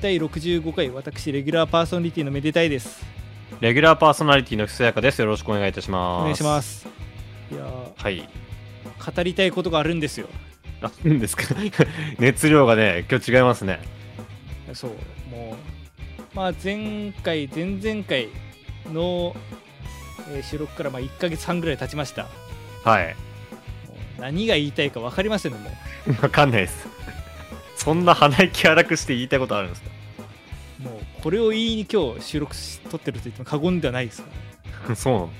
第65回私レギュラーパーソナリティのめでたいですレギュラーパーソナリティのふそやかです。よろしくお願いいたします。お願いしま。すいやはい。ー語りたいことがあるんですよあ、いいんですか？熱量がね、今日違いますね。そうもうまあ前回前々回の、えー収録からまあ1ヶ月半ぐらい経ちましたもはい。う何が言いたいか分かりませんねもわ かんないです。そんな鼻息荒くして言いたいことあるんですか？うもうこれを言いに今日収録し撮ってると言っても過言ではないですか？ら そうなの？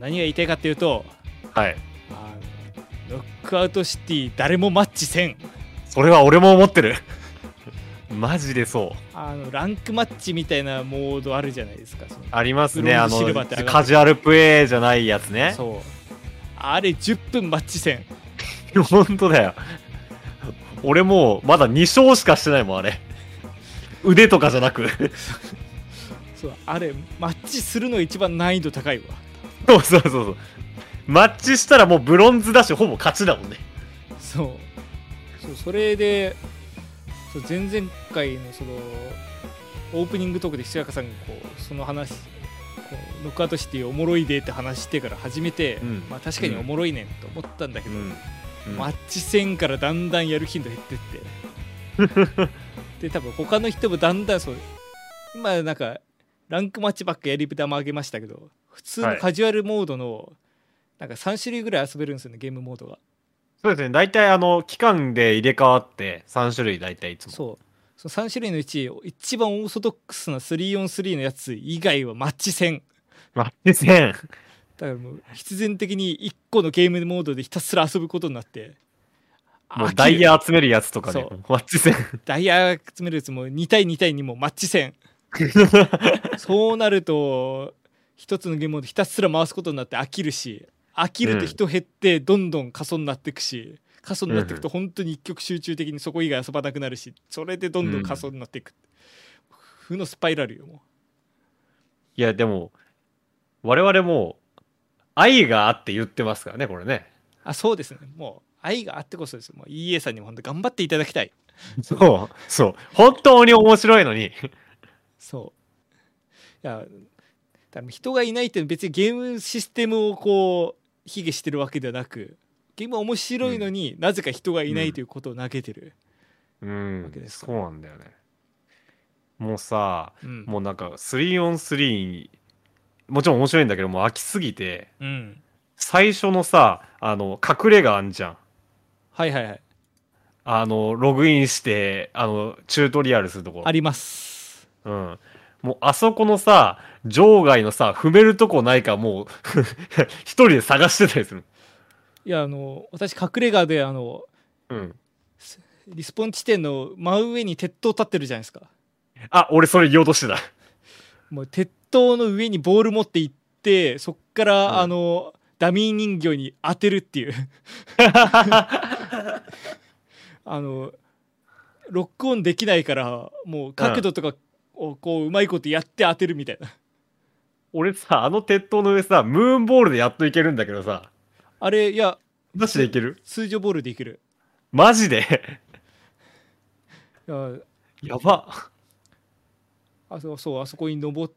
何が言いたいかっていうとはい。あのノックアウトシティ誰もマッチせんそれは俺も思ってる。マジでそう。あのランクマッチみたいなモードあるじゃないですかありますね。あのカジュアルプレイじゃないやつね。そうあれ10分マッチせん 本当だよ。俺もう、まだ2勝しかしてないもん、あれ。腕とかじゃなく。そうあれマッチするの一番難易度高いわそうそうそうそう。マッチしたらもうブロンズだし、ほぼ勝ちだもんね。そうそうそれでそう前々回のそのオープニングトークでひそやかさんがこうその話こうノックアウトシティおもろいでって話してから始めて、うんまあ確かにおもろいねんと思ったんだけど、うん。マッチ戦からだんだんやる頻度減ってって で多分他の人もだんだんそう今なんかランクマッチばっかやり玉上げましたけど普通のカジュアルモードのなんか3種類ぐらい遊べるんですよねゲームモードがそうですね。大体あの、期間で入れ替わって、3種類大体いつも。そうその3種類のうち一番オーソドックスな 3on3 のやつ以外はマッチ戦マッチ戦。だからもう必然的に1個のゲームモードでひたすら遊ぶことになってもうダイヤ集めるやつとかね。マッチ戦。ダイヤ集めるやつも2対2対2もマッチ戦。そうなると一つのゲームをひたすら回すことになって飽きるし飽きると人減ってどんどん過疎になっていくし過疎になっていくと本当に一極集中的にそこ以外遊ばなくなるしそれでどんどん過疎になっていく、負のスパイラルよもいや、でも、我々も、愛があって言ってますからね、これね。うあそうですね。もう愛があってこそです。もう EA さんにも本当頑張っていただきたい。そう、そう。本当に面白いのに。そう。いや人がいないって別にゲームシステムをこう卑下してるわけではなくゲームは面白いのに、なぜか人がいないということを投げてる、うん。わけですかそうなんだよね。もうさ、うん。もうなんか 3on3 もちろん面白いんだけどもう飽きすぎてうん、最初のさあの隠れ家あんじゃん。はいはいはい。あのログインしてあのチュートリアルするとこ。あります。うん。もうあそこのさ場外のさ踏めるとこないかもう 一人で探してたりするいやあの私隠れ家であのうん。リスポン地点の真上に鉄塔立ってるじゃないですか。あ俺それ言おうとしてた。もう鉄塔の上にボール持って行ってそっから、うん。あのダミー人形に当てるっていう。あのロックオンできないからもう角度とかをこううまいことやって当てるみたいな。俺さあの鉄塔の上さムーンボールでやっといけるんだけどさ。あれいやマジでいける？通常ボールでいける。マジで？いややば。あそうそうあそこに登っ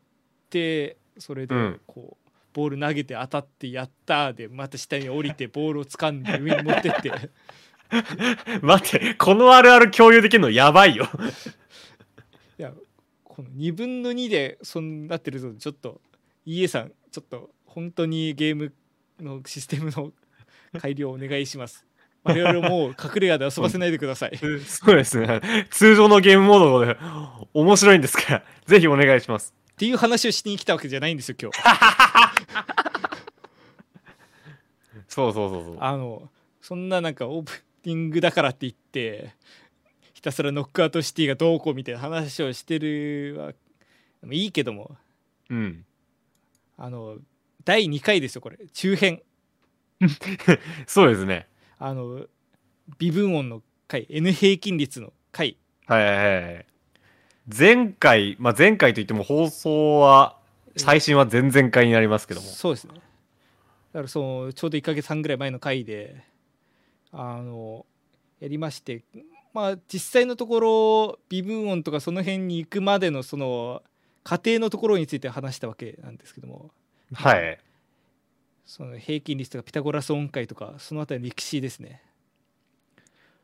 てそれでうんこう、ボール投げて当たってやったーでまた下に降りてボールを掴んで上に持ってって 待って、このあるある共有できるのやばいよ。いやこの2分の2でそうなってるとちょっと EA さんちょっと本当にゲームのシステムの改良をお願いします 我々もう隠れ家で遊ばせないでくださいそうですね。通常のゲームモードで面白いんですから、ぜひお願いします。っていう話をしに来たわけじゃないんですよ今日 そうそうそうそう。あのそんななんかオープニングだからって言ってひたすらノックアウトシティがどうこうみたいな話をしてるはいいけどもうん。あの第2回ですよこれ中編 そうですね。あの微分音の回 N 平均率の回はいはいはい。前回、まあ、前回といっても放送は、最新は前々回になりますけども。そうですねだからそのちょうど1ヶ月半ぐらい前の回であのやりましてまあ実際のところ微分音とかその辺に行くまでのその過程のところについて話したわけなんですけどもはい。その平均率とかピタゴラス音階とかそのあたりの歴史ですね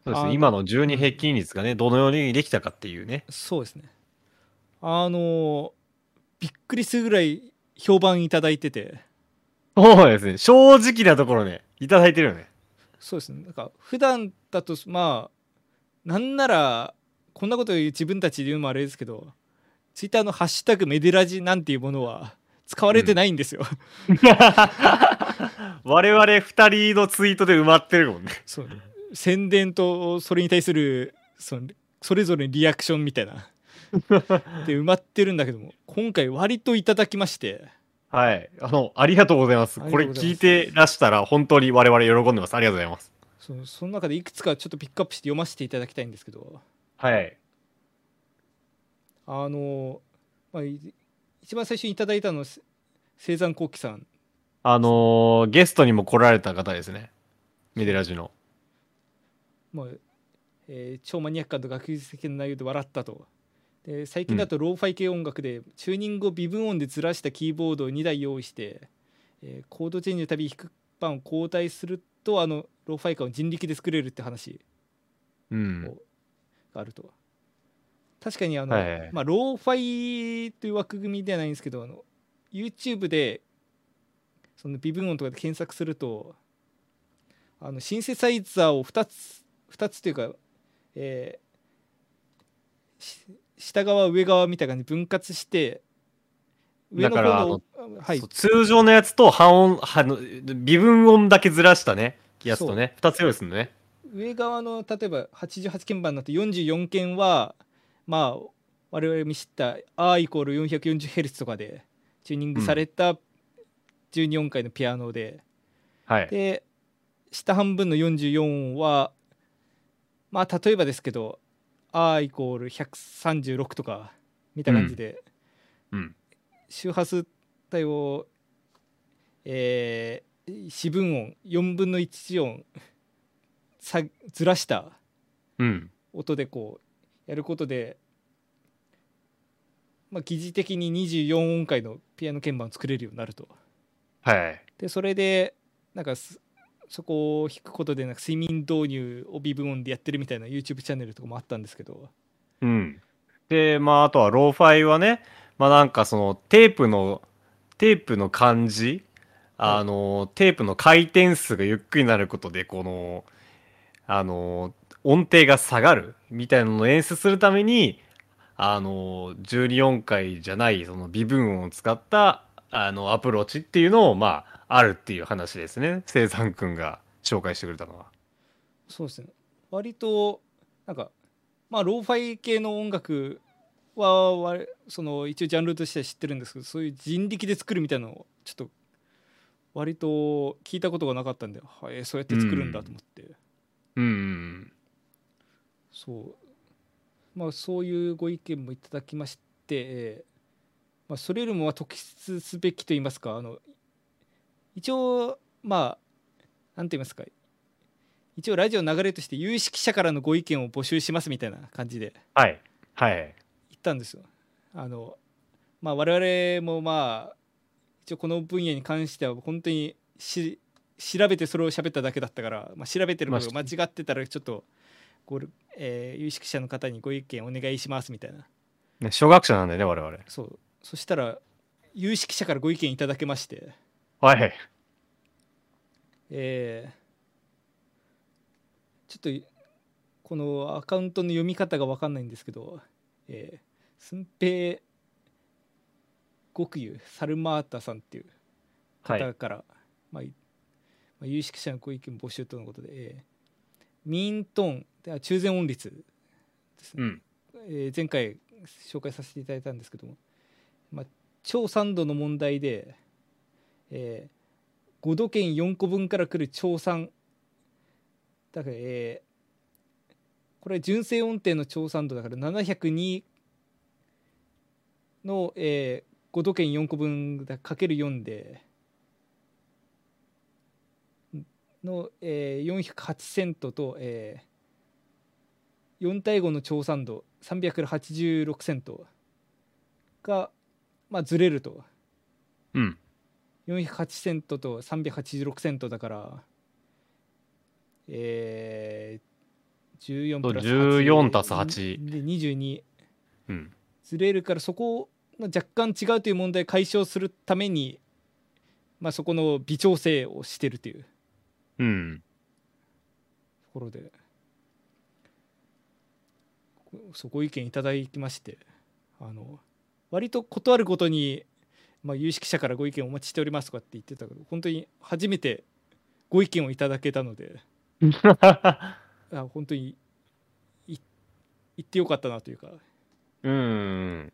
そうですね。今の12平均率がね、どのようにできたかっていうね。そうですねあのびっくりするぐらい評判いただいててそうですね。正直なところね、いただいてるよね。そうですねなんか普段だとまあなんならこんなこと言う自分たちで言うのもあれですけどツイッターの「ハッシュタグメデラジ」なんていうものは使われてないんですよ、我々二人のツイートで埋まってるもんね。そう宣伝とそれに対するそのそれぞれリアクションみたいな で埋まってるんだけども今回割といただきましてはい。あの、ありがとうございます。これ聞いてらしたら、本当に我々喜んでます。ありがとうございます。そのその中でいくつかちょっとピックアップして読ませていただきたいんですけどはい。あの、まあ、い一番最初にいただいたのはせ青山幸喜さんあのーゲストにも来られた方ですね。メデラジの。まあえー超マニアックと学術的な内容で笑ったと。で最近だとローファイ系音楽で、チューニングを微分音でずらしたキーボードを2台用意して、えーコードチェンジのたび弾く盤を交代するとあのローファイ感を人力で作れるって話。うん。があると。確かにあの、はいはいはい。まあ、ローファイという枠組みではないんですけどあの YouTube でその微分音とかで検索するとあのシンセサイザーを2つ2つというか、えーし下側上側みたいな感じで分割して上の方のはい通常のやつと半音、はの微分音だけずらしたね、やつとね、二つ用意するのね。上側の例えば88鍵盤になって44鍵はまあ我々見知った R イコール 440Hz とかでチューニングされた12音階のピアノで、はい。で下半分の44はまあ例えばですけど R イコール136とか見た感じで、うん。周波数帯を、えー四分音4分の1音さずらしたうん。音でこうやることで、まあ、疑似的に24音階のピアノ鍵盤を作れるようになると。はい。でそれでなんかすそこを弾くことでなんか睡眠導入を微分音でやってるみたいな YouTube チャンネルとかもあったんですけどうん。で、まあ、あとは、ローファイはね、まあ、なんかその、テープの、テープの感じ、あの、テープの回転数がゆっくりになることで、この、あの、音程が下がるみたいなのを演出するために、あの、12音階じゃない、その微分音を使った、あの、アプローチっていうのを、まあ、あるっていう話ですね。生産くんが紹介してくれたのは。そうですね。割となんかまあローファイ系の音楽はわその一応ジャンルとしては知ってるんですけどそういう人力で作るみたいなのをちょっと割と聞いたことがなかったんで、はい、そうやって作るんだと思って、うんうん。そう。まあそういうご意見もいただきまして、えーまあ、それよりもまあ特筆すべきと言いますかあの一応まあなんて言いますか一応ラジオの流れとして有識者からのご意見を募集しますみたいな感じではい。はい。言ったんですよ。あのまあ我々もまあ一応この分野に関しては本当にし調べてそれを喋っただけだったから、まあ、調べてることが間違ってたらちょっとご、えー有識者の方にご意見お願いしますみたいなね、小学者なんだよね、我々。そうそしたら有識者からご意見いただけましてはい。えーちょっとこのアカウントの読み方が分かんないんですけど、えー、寸平極友サルマータさんっていうはい。方から、まあいまあ、有識者のご意見募集とのことで、えーミントーン中禅音律ですね、うん。えー前回紹介させていただいたんですけども、まあ、超3度の問題で、えー、5度圏4個分から来る超3だから、えーこれ純正音程の超3度だから702の、えー、5度圏4個分かける4での、えー、408セントと、え4対5の超酸度386セントが、まあ、ずれるとうん。408セントと386セントだからえー、14そうプラス14足す8で22うん。ずれるからそこが若干違うという問題を解消するために、まあ、そこの微調整をしてるという。うん。ところで。こそご意見いただきましてあの割と断るごとに、まあ、有識者からご意見お待ちしておりますとかって言ってたけど本当に初めてご意見をいただけたので あ本当にい言ってよかったなというかっうん。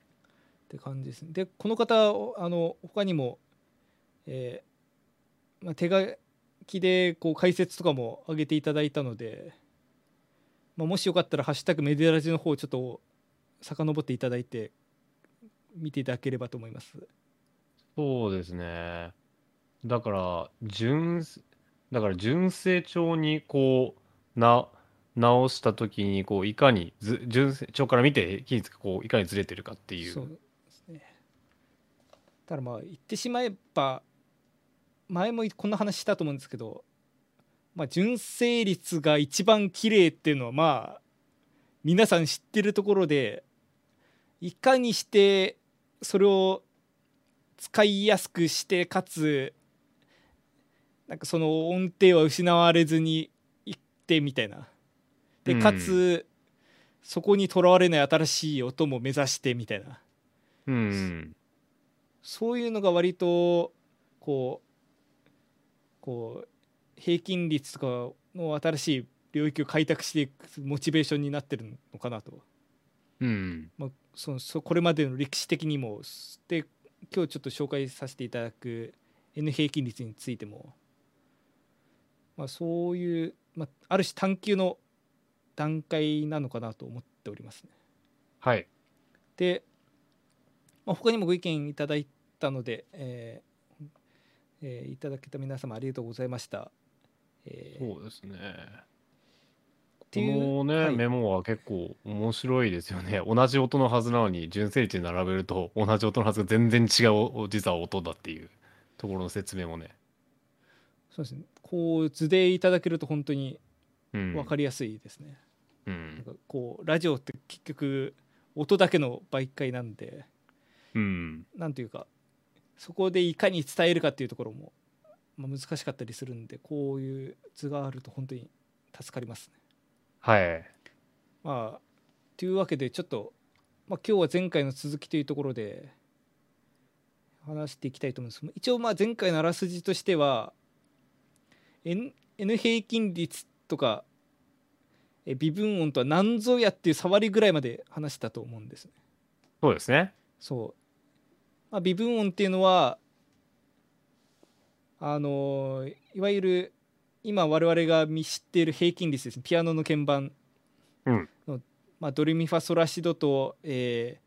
て感じですねでこの方あの他にも、えーまあ、手書きでこう解説とかも上げていただいたので、まあ、もしよかったら「ハッシュタグメディアラジ」の方ちょっと遡っていただいて見ていただければと思います。そうですね。だから、純、だから純正帳にこう、な、直したときに、こう、いかにず、純正帳から見て、期日がこう、いかにずれてるかっていう。そうですねただまあ言ってしまえば前もこんな話したと思うんですけど、まあ、純正率が一番綺麗っていうのはまあ皆さん知ってるところでいかにしてそれを使いやすくしてかつなんかその音程は失われずにいってみたいなでうんかつ、そこにとらわれない新しい音も目指してみたいなうん。そういうのが割とこうこう平均率とかの新しい領域を開拓していくモチベーションになってるのかなと、うん。まあ、そのそこれまでの歴史的にもで今日ちょっと紹介させていただく N 平均率についても、まあ、そういう、まあ、ある種探求の段階なのかなと思っておりますね。はい。で、まあ、他にもご意見いただいたので、えーえーいただけた皆様ありがとうございました。えーそうですね。ていうこのね、はいメモは結構面白いですよね。同じ音のはずなのに、純正値に並べると、同じ音のはずが全然違う、実は音だっていうところの説明もね。そうですねこう図でいただけると本当にうん。分かりやすいですね。うなんん。かこうラジオって結局音だけの媒介なんでうん。なんというかそこでいかに伝えるかっていうところも、まあ、難しかったりするんでこういう図があると本当に助かりますね。はい。まあというわけでちょっと、まあ、今日は前回の続きというところで話していきたいと思うんです一応まあ前回のあらすじとしては N, N 平均率とかえ微分音とは何ぞやっていう触りぐらいまで話したと思うんですね。そうですね。そう、まあ、微分音っていうのはあのいわゆる今我々が見知っている平均率ですね。ピアノの鍵盤うん。の、まあ、ドレミファソラシドと、えー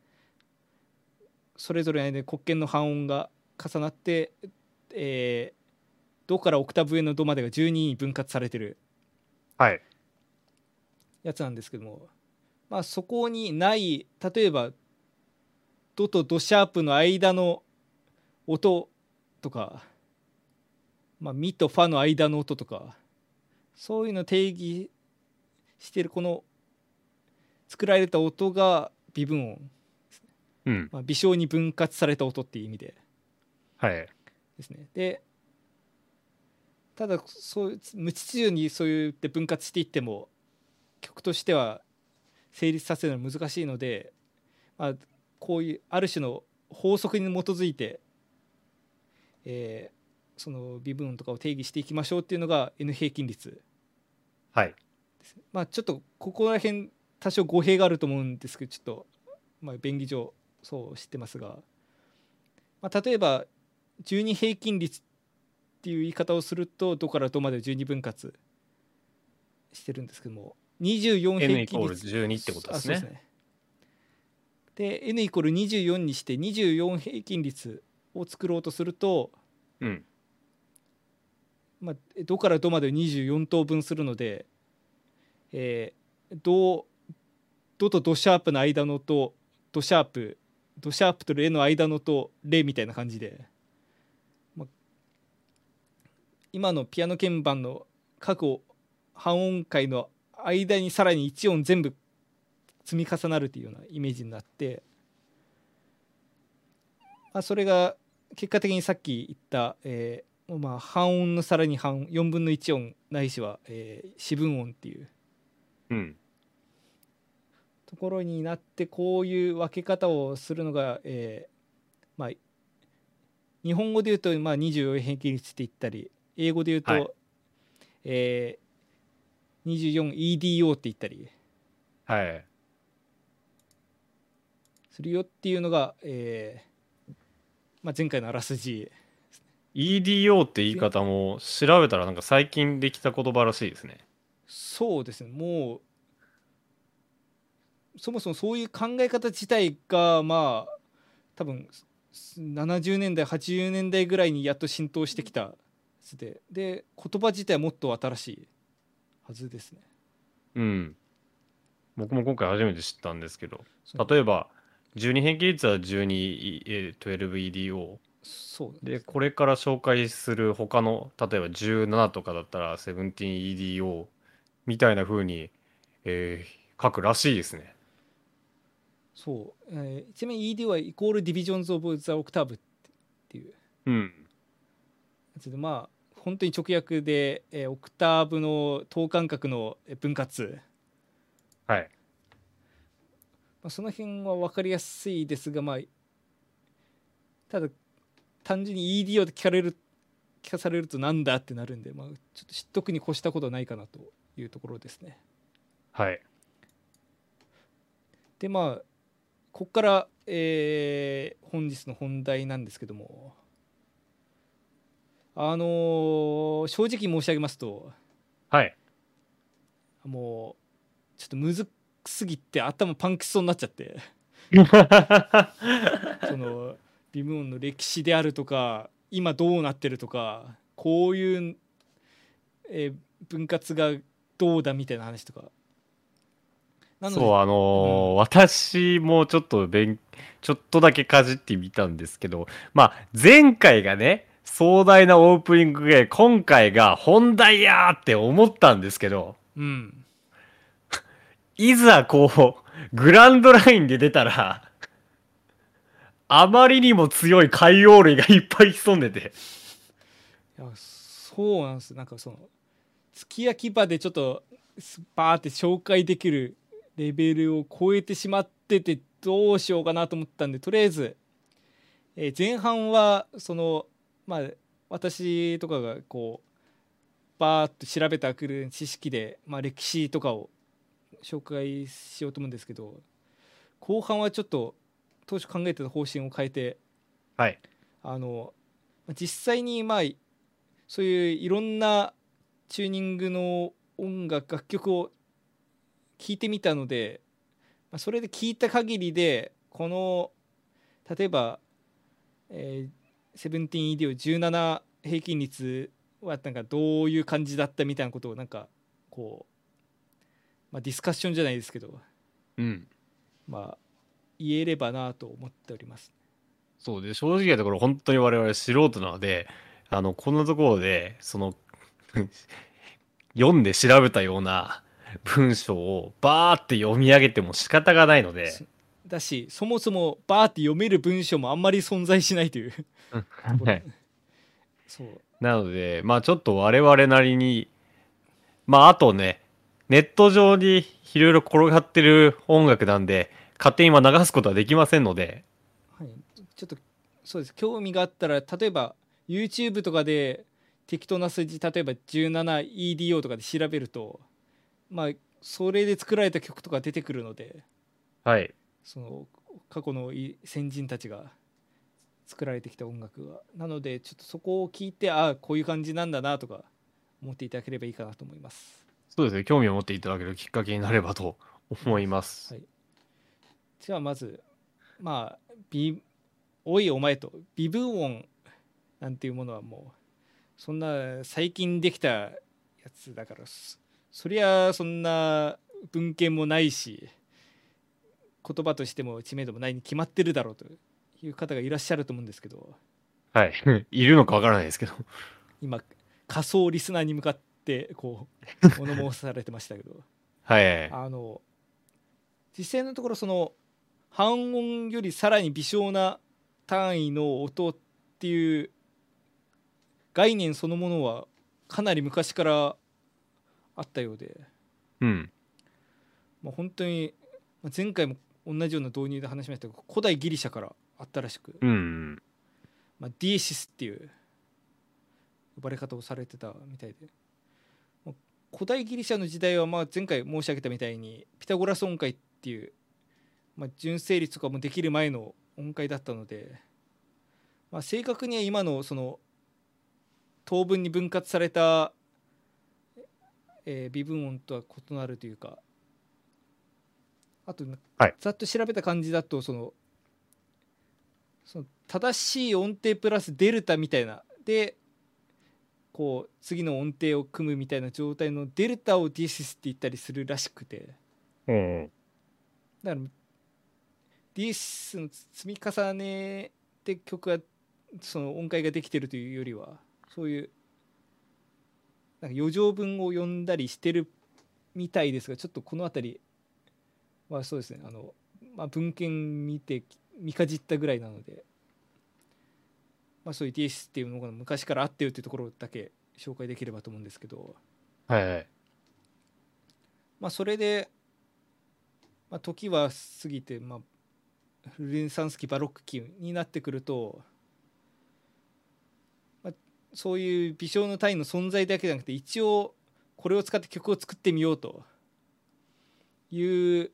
それぞれの間に黒鍵の半音が重なって、えードからオクタブ上のドまでが12に分割されてるはい。やつなんですけども、まあ、そこにない例えばドとドシャープの間の音とか、まあ、ミとファの間の音とかそういうのを定義してるこの作られた音が微分音、うん。まあ、微小に分割された音っていう意味ではい。ですねでただそう無秩序にそう言って分割していっても曲としては成立させるのは難しいので、まあ、こういうある種の法則に基づいて、えーその微分音とかを定義していきましょうっていうのが N 平均率はい。まあちょっとここら辺多少語弊があると思うんですけどちょっと、まあ、便宜上そう知ってますが、まあ、例えば12平均率っていう言い方をするとどからどまでを12分割してるんですけども24 N 平均率12ってことですね。で N イコール24にして24平均率を作ろうとすると、うん。まあ、どからどまで24等分するので、えー、どドとドシャープの間のとドシャープドシャープとレの間のとレみたいな感じで、まあ、今のピアノ鍵盤の各半音階の間にさらに1音全部積み重なるというようなイメージになって、まあ、それが結果的にさっき言った、えーまあ、半音のさらに半4分の1音ないしは、えー四分音っていううん。ところになってこういう分け方をするのが、えーまあ、日本語で言うと、まあ、24平均率って言ったり英語で言うと、はいえー、24EDO って言ったりはい。するよっていうのが、えーまあ、前回のあらすじ EDO って言い方も調べたらなんか最近できた言葉らしいですね。そうですねもうそもそもそういう考え方自体がまあ多分70年代80年代ぐらいにやっと浸透してきたでで言葉自体はもっと新しいはずですね。うん。僕も今回初めて知ったんですけど、例えば12変形率は 1212EDO そうでこれから紹介する他の例えば17とかだったら 17EDO みたいな風に、えー書くらしいですね。そう、えーちなみに ED はイコールディビジョンズ・オブ・ザ・オクターブっていううん。まあ本当に直訳で、えーオクターブの等間隔のえー分割はい。まあ、その辺は分かりやすいですがまあただ単純に EDO って聞かれる聞かされるとなんだってなるんで、まあ、ちょっと知っとくに越したことはないかなというところですね。はい。でまあここから、えー本日の本題なんですけどもあのー正直申し上げますとはい。もうちょっとむずすぎて頭パンクしそうになっちゃって。そのビムオンの歴史であるとか今どうなってるとかこういう、えー分割がどうだみたいな話とか。そう、あのー私もちょっと勉、ちょっとだけかじってみたんですけど、まあ、前回がね、壮大なオープニングで、今回が本題やーって思ったんですけど、うん。いざこう、グランドラインで出たら、あまりにも強い海洋類がいっぱい潜んでて。いやそうなんですなんかそのすき焼き場でちょっとスパーって紹介できるレベルを超えてしまっててどうしようかなと思ったんでとりあえず、えー前半はそのまあ私とかがこうバーッと調べたくる知識で、まあ、歴史とかを紹介しようと思うんですけど後半はちょっと当初考えてた方針を変えてはい。あの実際にまあそういういろんなチューニングの音楽楽曲を聴いてみたので、まあ、それで聞いた限りでこの例えば、えー、17ED17 平均率はなんかどういう感じだったみたいなことをなんかこう、まあ、ディスカッションじゃないですけど、うん。まあ、言えればなと思っております。そうで、正直なところ、本当に我々素人なので、あの、こんなところで、その、読んで調べたような 文章をバーって読み上げても仕方がないので、だしそもそもバーって読める文章もあんまり存在しないという。はい。そう。なので、まあちょっと我々なりに、まああとね、ネット上にいろいろ転がってる音楽なんで、勝手に今流すことはできませんので、はい、ちょっとそうです興味があったら例えば YouTube とかで適当な数字例えば 17EDO とかで調べるとまあそれで作られた曲とか出てくるのではい。その過去のい先人たちが作られてきた音楽がなのでちょっとそこを聞いてああこういう感じなんだなとか思っていただければいいかなと思います。そうですね、興味を持っていただけるきっかけになればと思います。はいじゃあまずまあビおいお前と微分音なんていうものはもうそんな最近できたやつだからそそりゃそんな文献もないし言葉としても知名度もないに決まってるだろうという方がいらっしゃると思うんですけどはい。いるのかわからないですけど。今仮想リスナーに向かってこう 物申されてましたけどはい。あの実際のところその半音よりさらに微小な単位の音っていう概念そのものはかなり昔からあったようで、うん。まあ、本当にまあ前回も同じような導入で話しましたが古代ギリシャからあったらしく、うん。まあ、ディエシスっていう呼ばれ方をされてたみたいで、まあ古代ギリシャの時代はまあ前回申し上げたみたいにピタゴラス音階っていう、まあ、純正律とかもできる前の音階だったので、まあ、正確には今のその等分に分割された、えー微分音とは異なるというかあと、はいざっと調べた感じだとそのその正しい音程プラスデルタみたいなでこう次の音程を組むみたいな状態のデルタをディシスって言ったりするらしくてうん。だからディスの積み重ねで曲がその音階ができてるというよりはそういうなんか余剰分を読んだりしてるみたいですがちょっとこの辺りはそうですねあの、まあ、文献見て見かじったぐらいなので、まあ、そういう DS っていうのが昔からあってよっていうところだけ紹介できればと思うんですけど、はいはい。まあ、それで、まあ、時は過ぎて、まあ、ルネサンス期バロック期になってくると、まあ、そういう微小の単位の存在だけじゃなくて一応これを使って曲を作ってみようという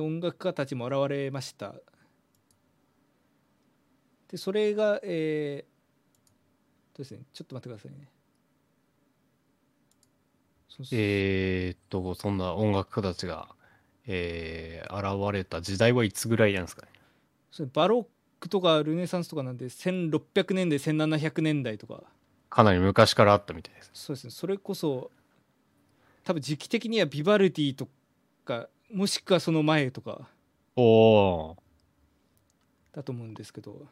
音楽家たちも現れました。でそれがえー、とですねちょっと待ってくださいね。えーっと、そんな音楽家たちが、えー、現れた時代はいつぐらいなんですかね。それバロックとかルネサンスとかなんで1600年代1700年代とか。かなり昔からあったみたいです。そうですね。それこそ多分時期的にはビバルディとかもしくはその前とか。おおだと思うんですけど。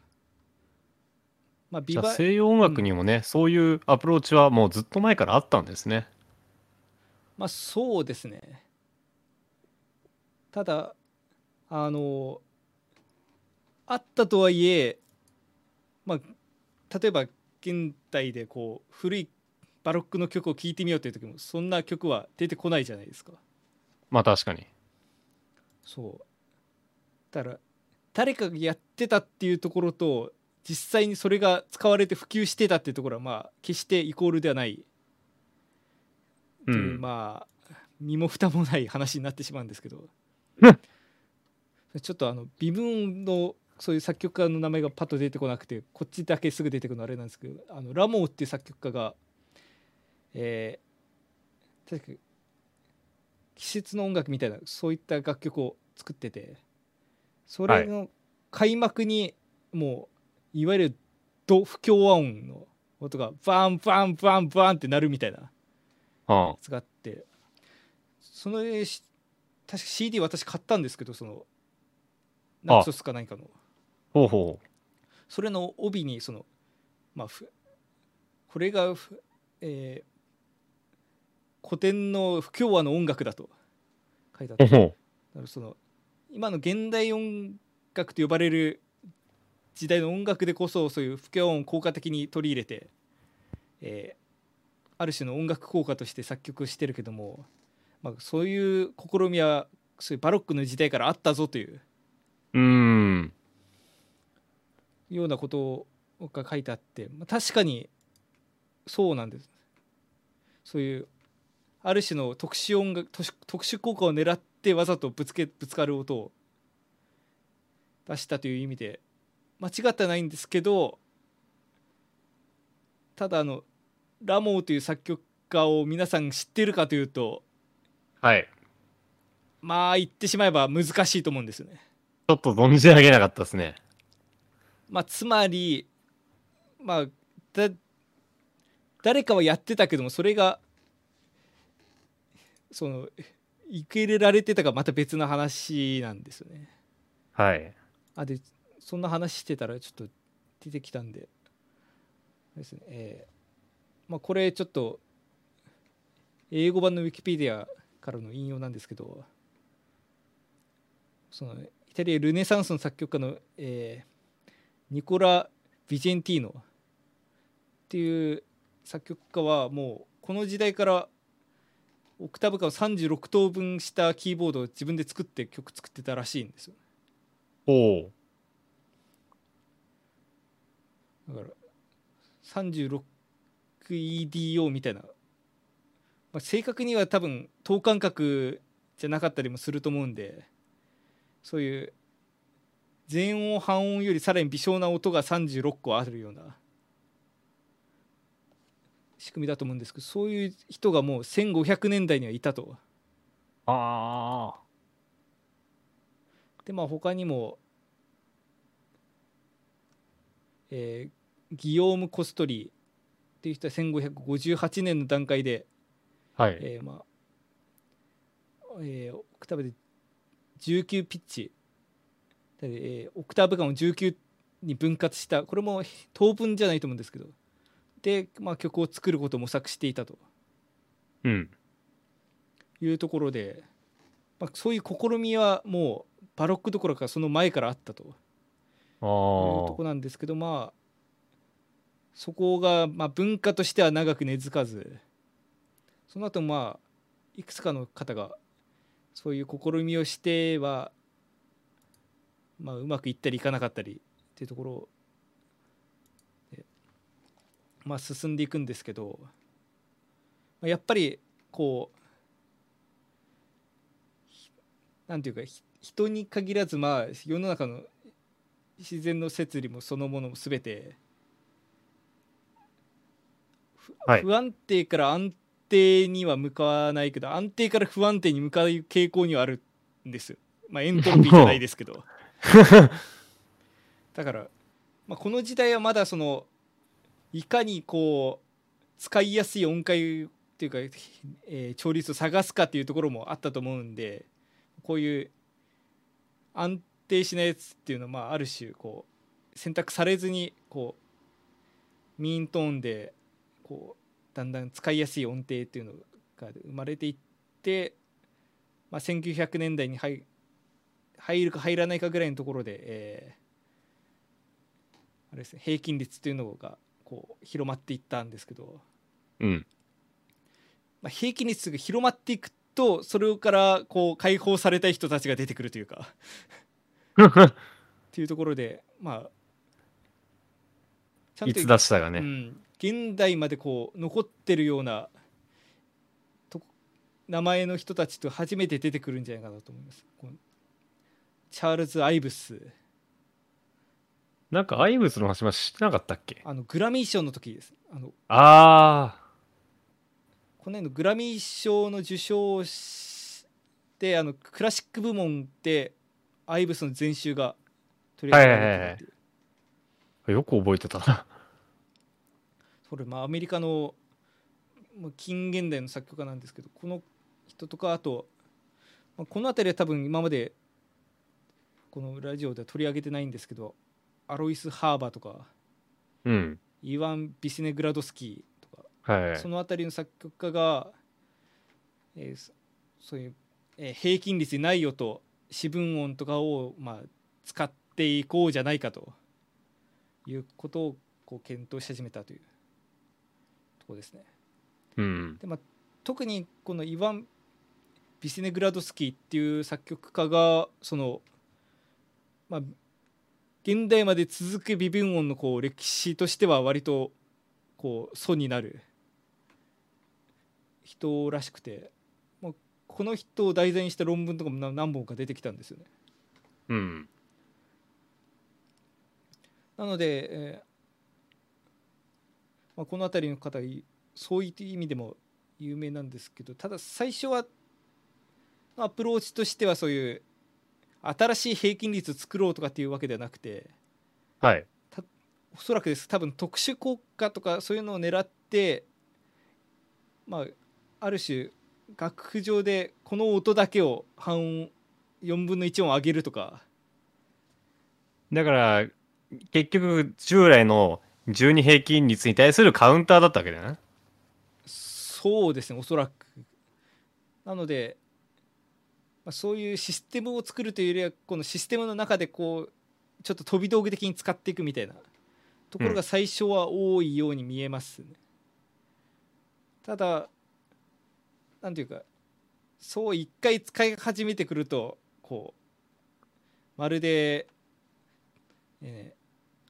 まあビバ西洋音楽にもね、そういうアプローチはもうずっと前からあったんですね。まあそうですね。ただあのあったとはいえまあ例えば現代でこう古いバロックの曲を聴いてみようという時もそんな曲は出てこないじゃないですかまあ確かに。そうだから誰かがやってたっていうところと実際にそれが使われて普及してたっていうところはまあ決してイコールではないう。んまあ身も蓋もない話になってしまうんですけどうん ちょっとあの微分のそういう作曲家の名前がパッと出てこなくてこっちだけすぐ出てくるのあれなんですけどあのラモーっていう作曲家がえー確か季節の音楽みたいなそういった楽曲を作っててそれの開幕にもういわゆるド不協和音の音がバンバンバンバンってなるみたいなはやつがあってそのし確か CD 私買ったんですけどそのナクソスか何かのほうほそれの帯にそのまあふこれがふ、えー古典の不協和の音楽だと書いてあっ。ほうほだからその今の現代音楽と呼ばれる時代の音楽でこそそういう不協和音を効果的に取り入れて、えーある種の音楽効果として作曲してるけども、まあ、そういう試みはそういうバロックの時代からあったぞというう。うーん。ようなことが書いてあって、まあ、確かにそうなんですそういうある種の特殊音楽特殊特殊効果を狙ってわざとぶつけぶつかる音を出したという意味で間違ってはないんですけどただあのラモーという作曲家を皆さん知ってるかというとはい。まあ言ってしまえば難しいと思うんですよね。ちょっと存じ上げなかったですね。まあ、つまりまあだ誰かはやってたけどもそれがその受け入れられてたかまた別の話なんですよね。はいあでそんな話してたらちょっと出てきたんでですねえーまあこれちょっと英語版のウィキペディアからの引用なんですけどそのイタリアルネサンスの作曲家の、えーニコラ・ビジェンティーノ。っていう作曲家はもうこの時代からオクターブ間を36等分したキーボードを自分で作って曲作ってたらしいんですよ。おおだから 36EDO みたいな、まあ、正確には多分等間隔じゃなかったりもすると思うんでそういう全音半音よりさらに微小な音が36個あるような仕組みだと思うんですけどそういう人がもう1500年代にはいたと。ああでまあ他にも、えーギヨーム・コストリーっていう人は1558年の段階で、はいえーまあえーオクターブで19ピッチで、えーオクターブ間を19に分割したこれも当分じゃないと思うんですけどで、まあ、曲を作ることを模索していたと。うん。いうところで、まあ、そういう試みはもうバロックどころかその前からあったと。あいうとこなんですけどまあそこがまあ文化としては長く根付かずその後まあいくつかの方がそういう試みをしては、まあ、うまくいったりいかなかったりっていうところで、まあ、進んでいくんですけどまあやっぱりこうなんていうかひ人に限らずまあ世の中の自然の摂理もそのものも全て、ふはい不安定から安定には向かわないけど安定から不安定に向かう傾向にはあるんですよ。まあエントロピーじゃないですけど。だから、まあ、この時代はまだそのいかにこう使いやすい音階っていうか、えー調律を探すかっていうところもあったと思うんでこういう安定しないやつっていうのはまあある種こう選択されずにこうミーントーンでこうだんだん使いやすい音程っていうのが生まれていって、まあ、1900年代に入って入るか入らないかぐらいのところで、えーあれですね、平均率っていうのがこう広まっていったんですけど、うん。まあ、平均率が広まっていくとそれからこう解放されたい人たちが出てくるというか。っていうところでまあちゃんといつ出したがね、うん、現代までこう残ってるようなと名前の人たちと初めて出てくるんじゃないかなと思います。チャールズ・アイブス。なんかアイブスの話もしてなかったっけ？あのグラミー賞の時です。あのあこの辺のグラミー賞の受賞をしてあのクラシック部門でアイブスの全集が取り上げられてるってよく覚えてたな。それまあアメリカのまあ近現代の作曲家なんですけどこの人とかあと、まあ、この辺りは多分今までこのラジオでは取り上げてないんですけどアロイス・ハーバーとかうん。イワン・ビスネグラドスキーとかはい。その辺りの作曲家が、えーそそういう、えー平均率にないよと四分音とかを、まあ、使っていこうじゃないかということをこう検討し始めたというところですね。うん。でまあ、特にこのイワン・ビスネグラドスキーっていう作曲家がその、まあ、現代まで続く微分音のこう歴史としては割とこう素になる人らしくて、まあ、この人を題材にした論文とかもな何本か出てきたんですよね。うんなので、えーまあ、この辺りの方いそういう意味でも有名なんですけどただ最初はアプローチとしてはそういう新しい平均率作ろうとかっていうわけではなくてはい。おそらくです。多分特殊効果とかそういうのを狙ってまあある種楽譜上でこの音だけを半音4分の1音上げるとか。だから、結局、従来の12平均率に対するカウンターだったわけだよね。そうですねおそらく。なので、まあ、そういうシステムを作るというよりはこのシステムの中でこうちょっと飛び道具的に使っていくみたいなところが最初は多いように見えますね、ただなんていうかそう一回使い始めてくるとこうまるで、えー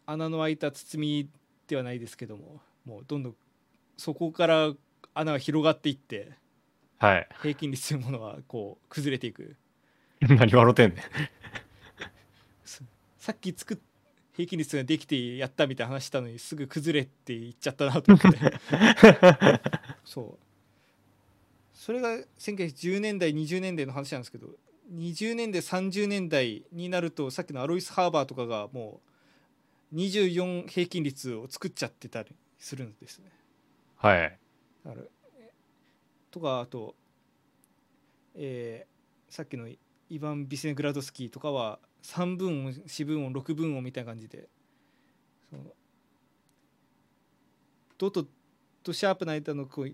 穴の開いた包みではないですけどももうどんどんそこから穴が広がっていってはい。平均率というものはこう崩れていく何笑ってんねん。さっき作っ平均率ができてやったみたいな話したのにすぐ崩れって言っちゃったなと思って そうそれが1910年代20年代の話なんですけど20年代30年代になるとさっきのアロイス・ハーバーとかがもう24平均率を作っちゃってたりするんですねはい。だからえとかあと、えーさっきのイヴァン・ビセグラドスキーとかは3分音4分音6分音みたいな感じでそのドとドシャープの間のこう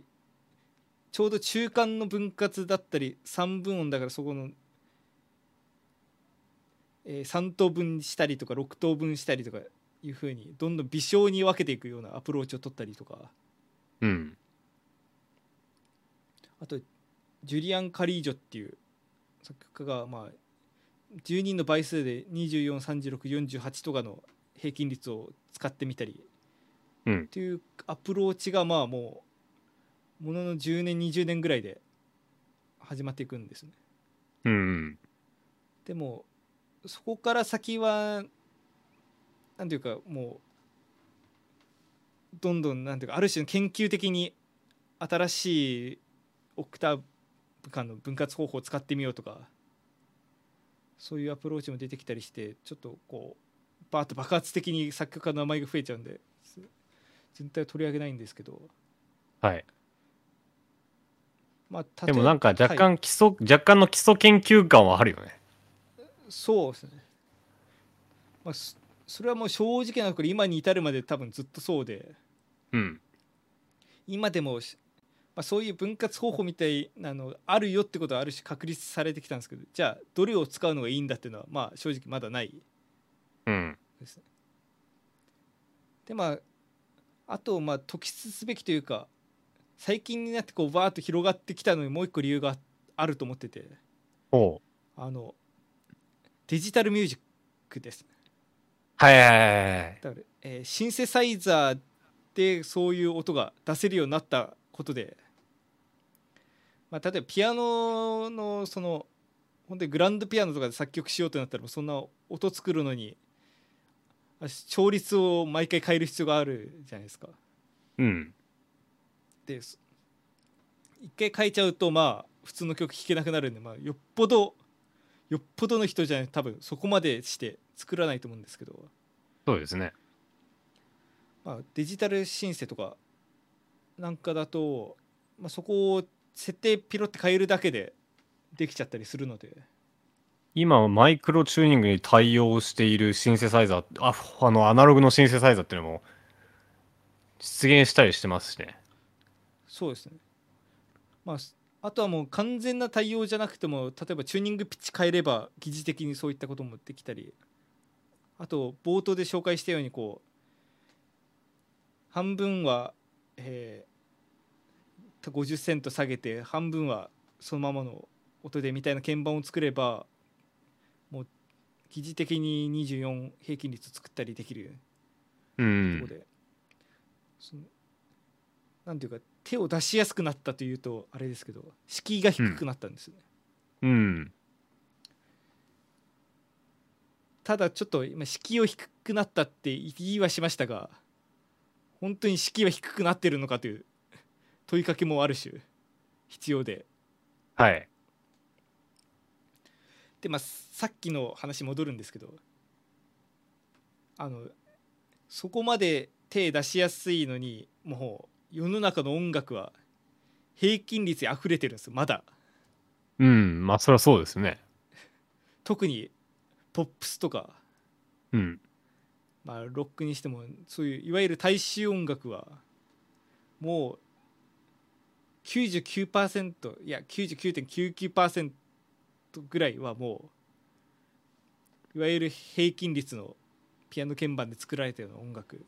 ちょうど中間の分割だったり3分音だからそこの、えー3等分したりとか6等分したりとかいうふうにどんどん微小に分けていくようなアプローチを取ったりとか。うん。あとジュリアン・カリージョっていう作曲家がまあ10人の倍数で243648とかの平均率を使ってみたりうんっていうアプローチがまあもうものの10年20年ぐらいで始まっていくんですね。うん。でもそこから先はなんていうかもうどんどんなんていうかある種の研究的に新しいオクターブ間の分割方法を使ってみようとかそういうアプローチも出てきたりしてちょっとこうバーッと爆発的に作曲家の名前が増えちゃうんです全体を取り上げないんですけどはい。まあでもなんか若はい干基礎、若干の基礎研究感はあるよね。そうですね。まあ、そそれはもう正直なところ今に至るまで多分ずっとそうでうん。今でもし、まあ、そういう分割方法みたいなのあるよってことはある種確立されてきたんですけどじゃあどれを使うのがいいんだっていうのはまあ正直まだないうん。ですね。でまああとまあ突出すべきというか最近になってこうバーッと広がってきたのにもう一個理由があると思ってて。あのデジタルミュージックです。はいはいはいはい。だから、えーシンセサイザーでそういう音が出せるようになったことで、まあ、例えばピアノのその本当にグランドピアノとかで作曲しようとなったらそんな音作るのにあ調律を毎回変える必要があるじゃないですか。うん。でそ一回変えちゃうとまあ普通の曲弾けなくなるんで、まあ、よっぽどよっぽどの人じゃない多分そこまでして作らないと思うんですけど。そうですね。まあ、デジタルシンセとかなんかだと、まあ、そこを設定ピロって変えるだけでできちゃったりするので今はマイクロチューニングに対応しているシンセサイザー、ああのアナログのシンセサイザーっていうのも出現したりしてますしね。そうですねまああとはもう完全な対応じゃなくても例えばチューニングピッチ変えれば疑似的にそういったこともできたりあと冒頭で紹介したようにこう半分は、えー、50セント下げて半分はそのままの音でみたいな鍵盤を作ればもう疑似的に24平均率作ったりできるうとんこ。で、そのなんていうか手を出しやすくなったというとあれですけど敷居が低くなったんですよね、うん。ただちょっと今敷居を低くなったって言いはしましたが本当に敷居は低くなってるのかという 問いかけもある種必要ではい。でまあさっきの話戻るんですけどあのそこまで手出しやすいのにもう世の中の音楽は平均率に溢れてるんですよまだうん。まあ、そりゃそうですね。特にポップスとかうんまあ、ロックにしてもそういういわゆる大衆音楽はもう99%いや99.99%ぐらいはもういわゆる平均率のピアノ鍵盤で作られたような音楽。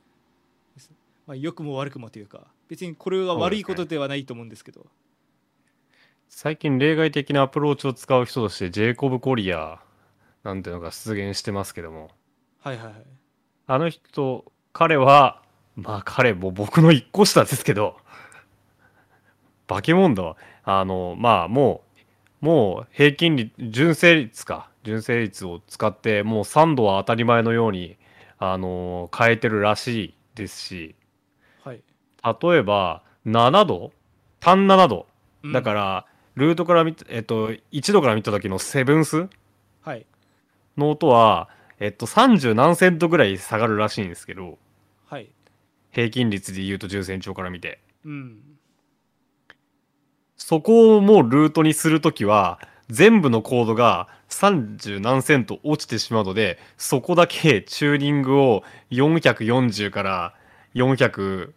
です、まあ、良くも悪くもというか別にこれは悪いことではないと思うんですけど。最近例外的なアプローチを使う人としてジェイコブ・コリアなんていうのが出現してますけども。はいはいはいあの人彼はまあ彼も僕の一個下ですけど化け物だわ。あのまあもうもう平均率純正率か。純正率を使ってもう3度は当たり前のようにあの変えてるらしいですし。はい。例えば7度？単7度。うん。だから、ルートから見た、えっと、1度から見た時のセブンス？はい。の音は、えっと、30何セントぐらい下がるらしいんですけど、はい平均率で言うと10センチから見て。うんそこをもうルートにするときは、全部のコードが30何セント落ちてしまうので、そこだけチューニングを440から400、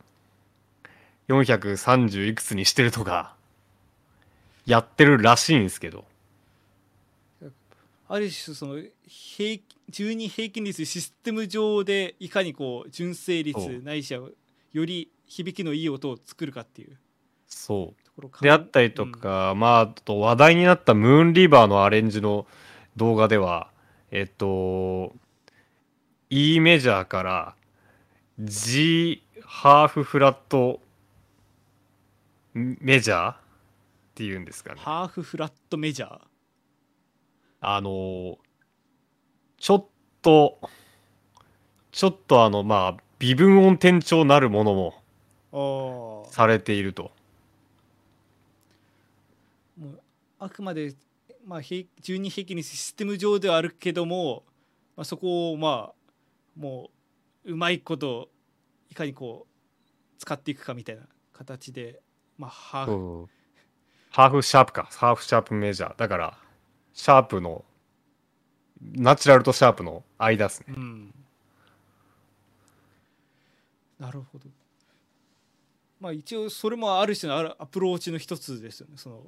430いくつにしてるとか、やってるらしいんですけど。ある種その平12平均率システム上でいかにこう純正率ないしはより響きのいい音を作るかっていうそう。であったりとか、まあ、あと話題になったムーンリバーのアレンジの動画では、えっと、E メジャーから G ハーフフラットメジャーっていうんですかね。ハーフフラットメジャー？あの、ちょっと、ちょっとあの、まあ、微分音転調なるものもされていると。もうあくまで、まあ、平12平均率システム上ではあるけども、まあ、そこをまあもううまいこといかにこう使っていくかみたいな形で、まあ、ハーフ、うんハーフシャープか。ハーフシャープメジャー。だから、シャープの、ナチュラルとシャープの間ですね。うん、なるほどまあ一応それもある種のアプローチの一つですよねその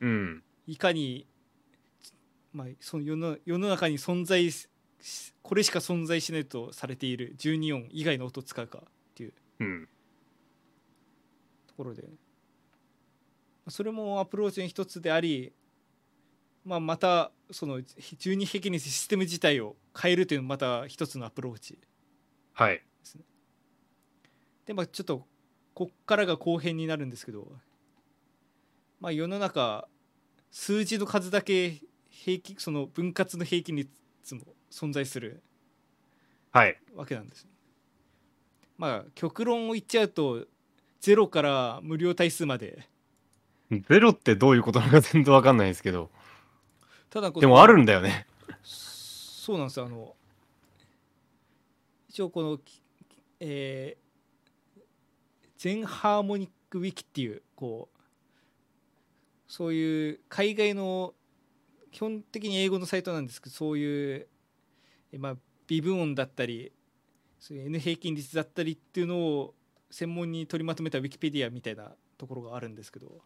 うん。いかに、まあ、その世の世の中に存在しこれしか存在しないとされている12音以外の音を使うかっていううん。ところでそれもアプローチの一つであり、まあ、またその12平均率システム自体を変えるというまた一つのアプローチはい。でまあちょっとこっからが後編になるんですけどまあ世の中数字の数だけ平均その分割の平均率も存在するはい。わけなんですまあ極論を言っちゃうと0から無料対数までゼロってどういうことなのか全然わかんないですけど。ただでもあるんだよね。そうなんですよあの一応この、きえー全ハーモニックウィキっていうこうそういう海外の基本的に英語のサイトなんですけどそういう、えまあ、微分音だったりそういう N 平均率だったりっていうのを専門に取りまとめたウィキペディアみたいなところがあるんですけど、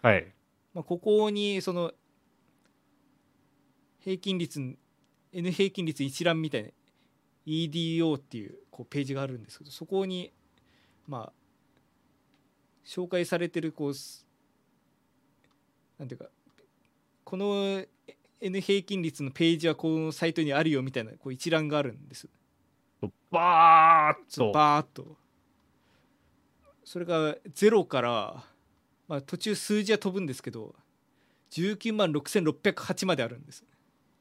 はい。まあ、ここにその平均率 N 平均率一覧みたいな EDO っていうこうページがあるんですけどそこにまあ紹介されてるこうすなんていうかこの N 平均率のページはこのサイトにあるよみたいなこう一覧があるんです。バーッと。バーッと。それが0から、まあ、途中数字は飛ぶんですけど19万6608まであるんです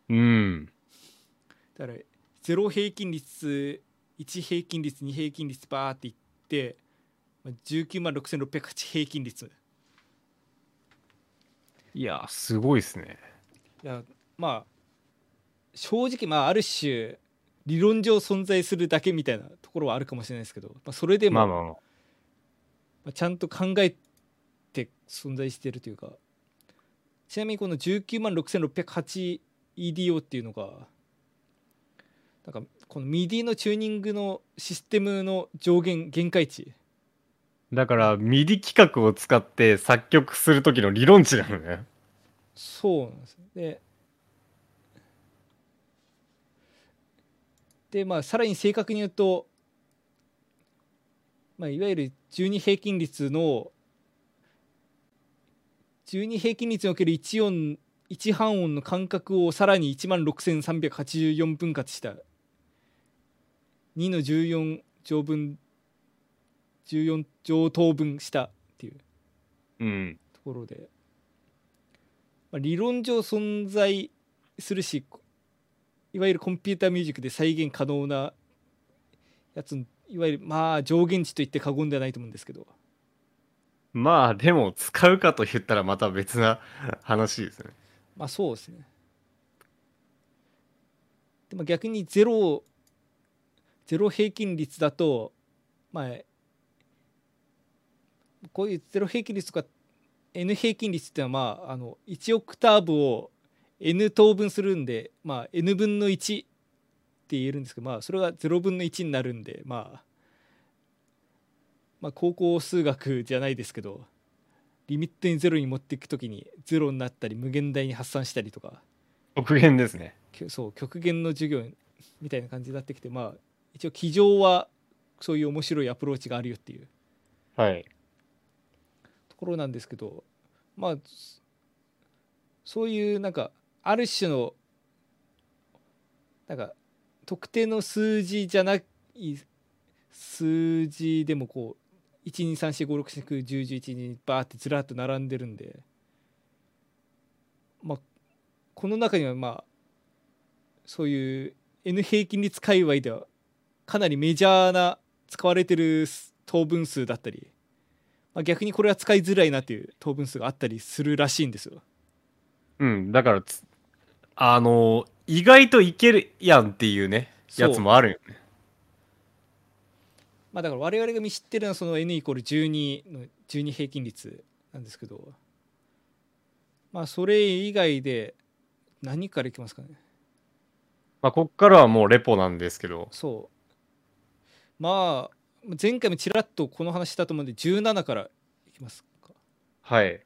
うん。だから0平均率1平均率2平均率バーっていってまあ19万6608平均率いや、すごいですね。いやまあ正直まあある種理論上存在するだけみたいなところはあるかもしれないですけど、まあ、それでも、まあまあまあ。まあちゃんと考えて存在しているというかちなみにこの19万 6608EDO っていうのがなんかこの MIDI のチューニングのシステムの上限限界値。だから MIDI 企画を使って作曲する時の理論値なのね。そうなんです。ででまあさらに正確に言うと、まあ、いわゆる12平均率の12平均率における1音1半音の間隔をさらに1万6384分割した。2の14乗分14乗等分した。っていう。うん。ところで、まあ、理論上存在するしいわゆるコンピューターミュージックで再現可能なやついわゆるまあ上限値と言って過言ではないと思うんですけど。まあでも使うかと言ったらまた別な話ですねまあそうですね。でも逆にゼロゼロ平均率だとまあこういうゼロ平均率とか N 平均率っていうのはまああの1オクターブを N 等分するんでまあ N 分の1って言えるんですけどまあそれが0分の1になるんでまあまあ高校数学じゃないですけどリミットにゼロに持っていくときにゼロになったり無限大に発散したりとか。極限ですね。そう極限の授業みたいな感じになってきてまあ一応机上はそういう面白いアプローチがあるよっていう。はい。ところなんですけどまあそういうなんかある種のなんか特定の数字じゃない数字でもこう12345679111にバーってずらっと並んでるんで。まあこの中にはまあそういう N 平均率界隈ではかなりメジャーな使われてる等分数だったりまあ、逆にこれは使いづらいなっていう等分数があったりするらしいんですよ。うんだからつあの意外といけるやんっていうねやつもあるよねまあだから我々が見知ってるのはその n イコール12の12平均率なんですけどまあそれ以外で何からいきますかね？まあこっからはもうレポなんですけど。そう。まあ前回もちらっとこの話したと思うんで17からいきますか。はい。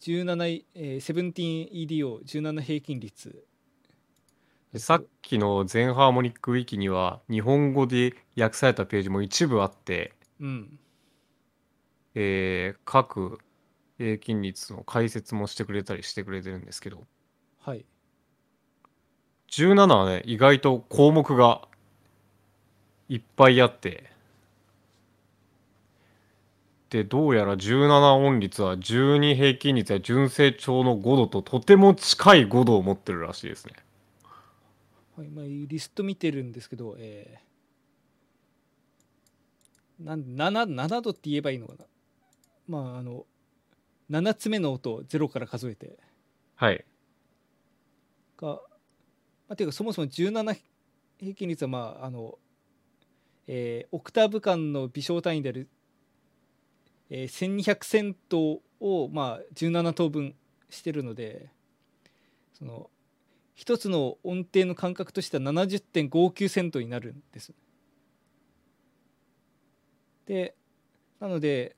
17、えー、17EDO17 平均率でさっきの全ハーモニックウィキには日本語で訳されたページも一部あって、うん。えー各平均率の解説もしてくれたりしてくれてるんですけど。はい。17はね意外と項目がいっぱいあって。でどうやら17音率は12平均率や純正調の5度ととても近い5度を持ってるらしいですねはいまあ、リスト見てるんですけど、えー、なん 7, 7度って言えばいいのかな？まああの7つ目の音を0から数えて。はい。が、まあ、ていうかそもそも17平均率はまああの、えーオクターブ間の微小単位である、えー1200セントをまあ17等分してるのでその一つの音程の間隔としては70.59セントになるんです。でなので、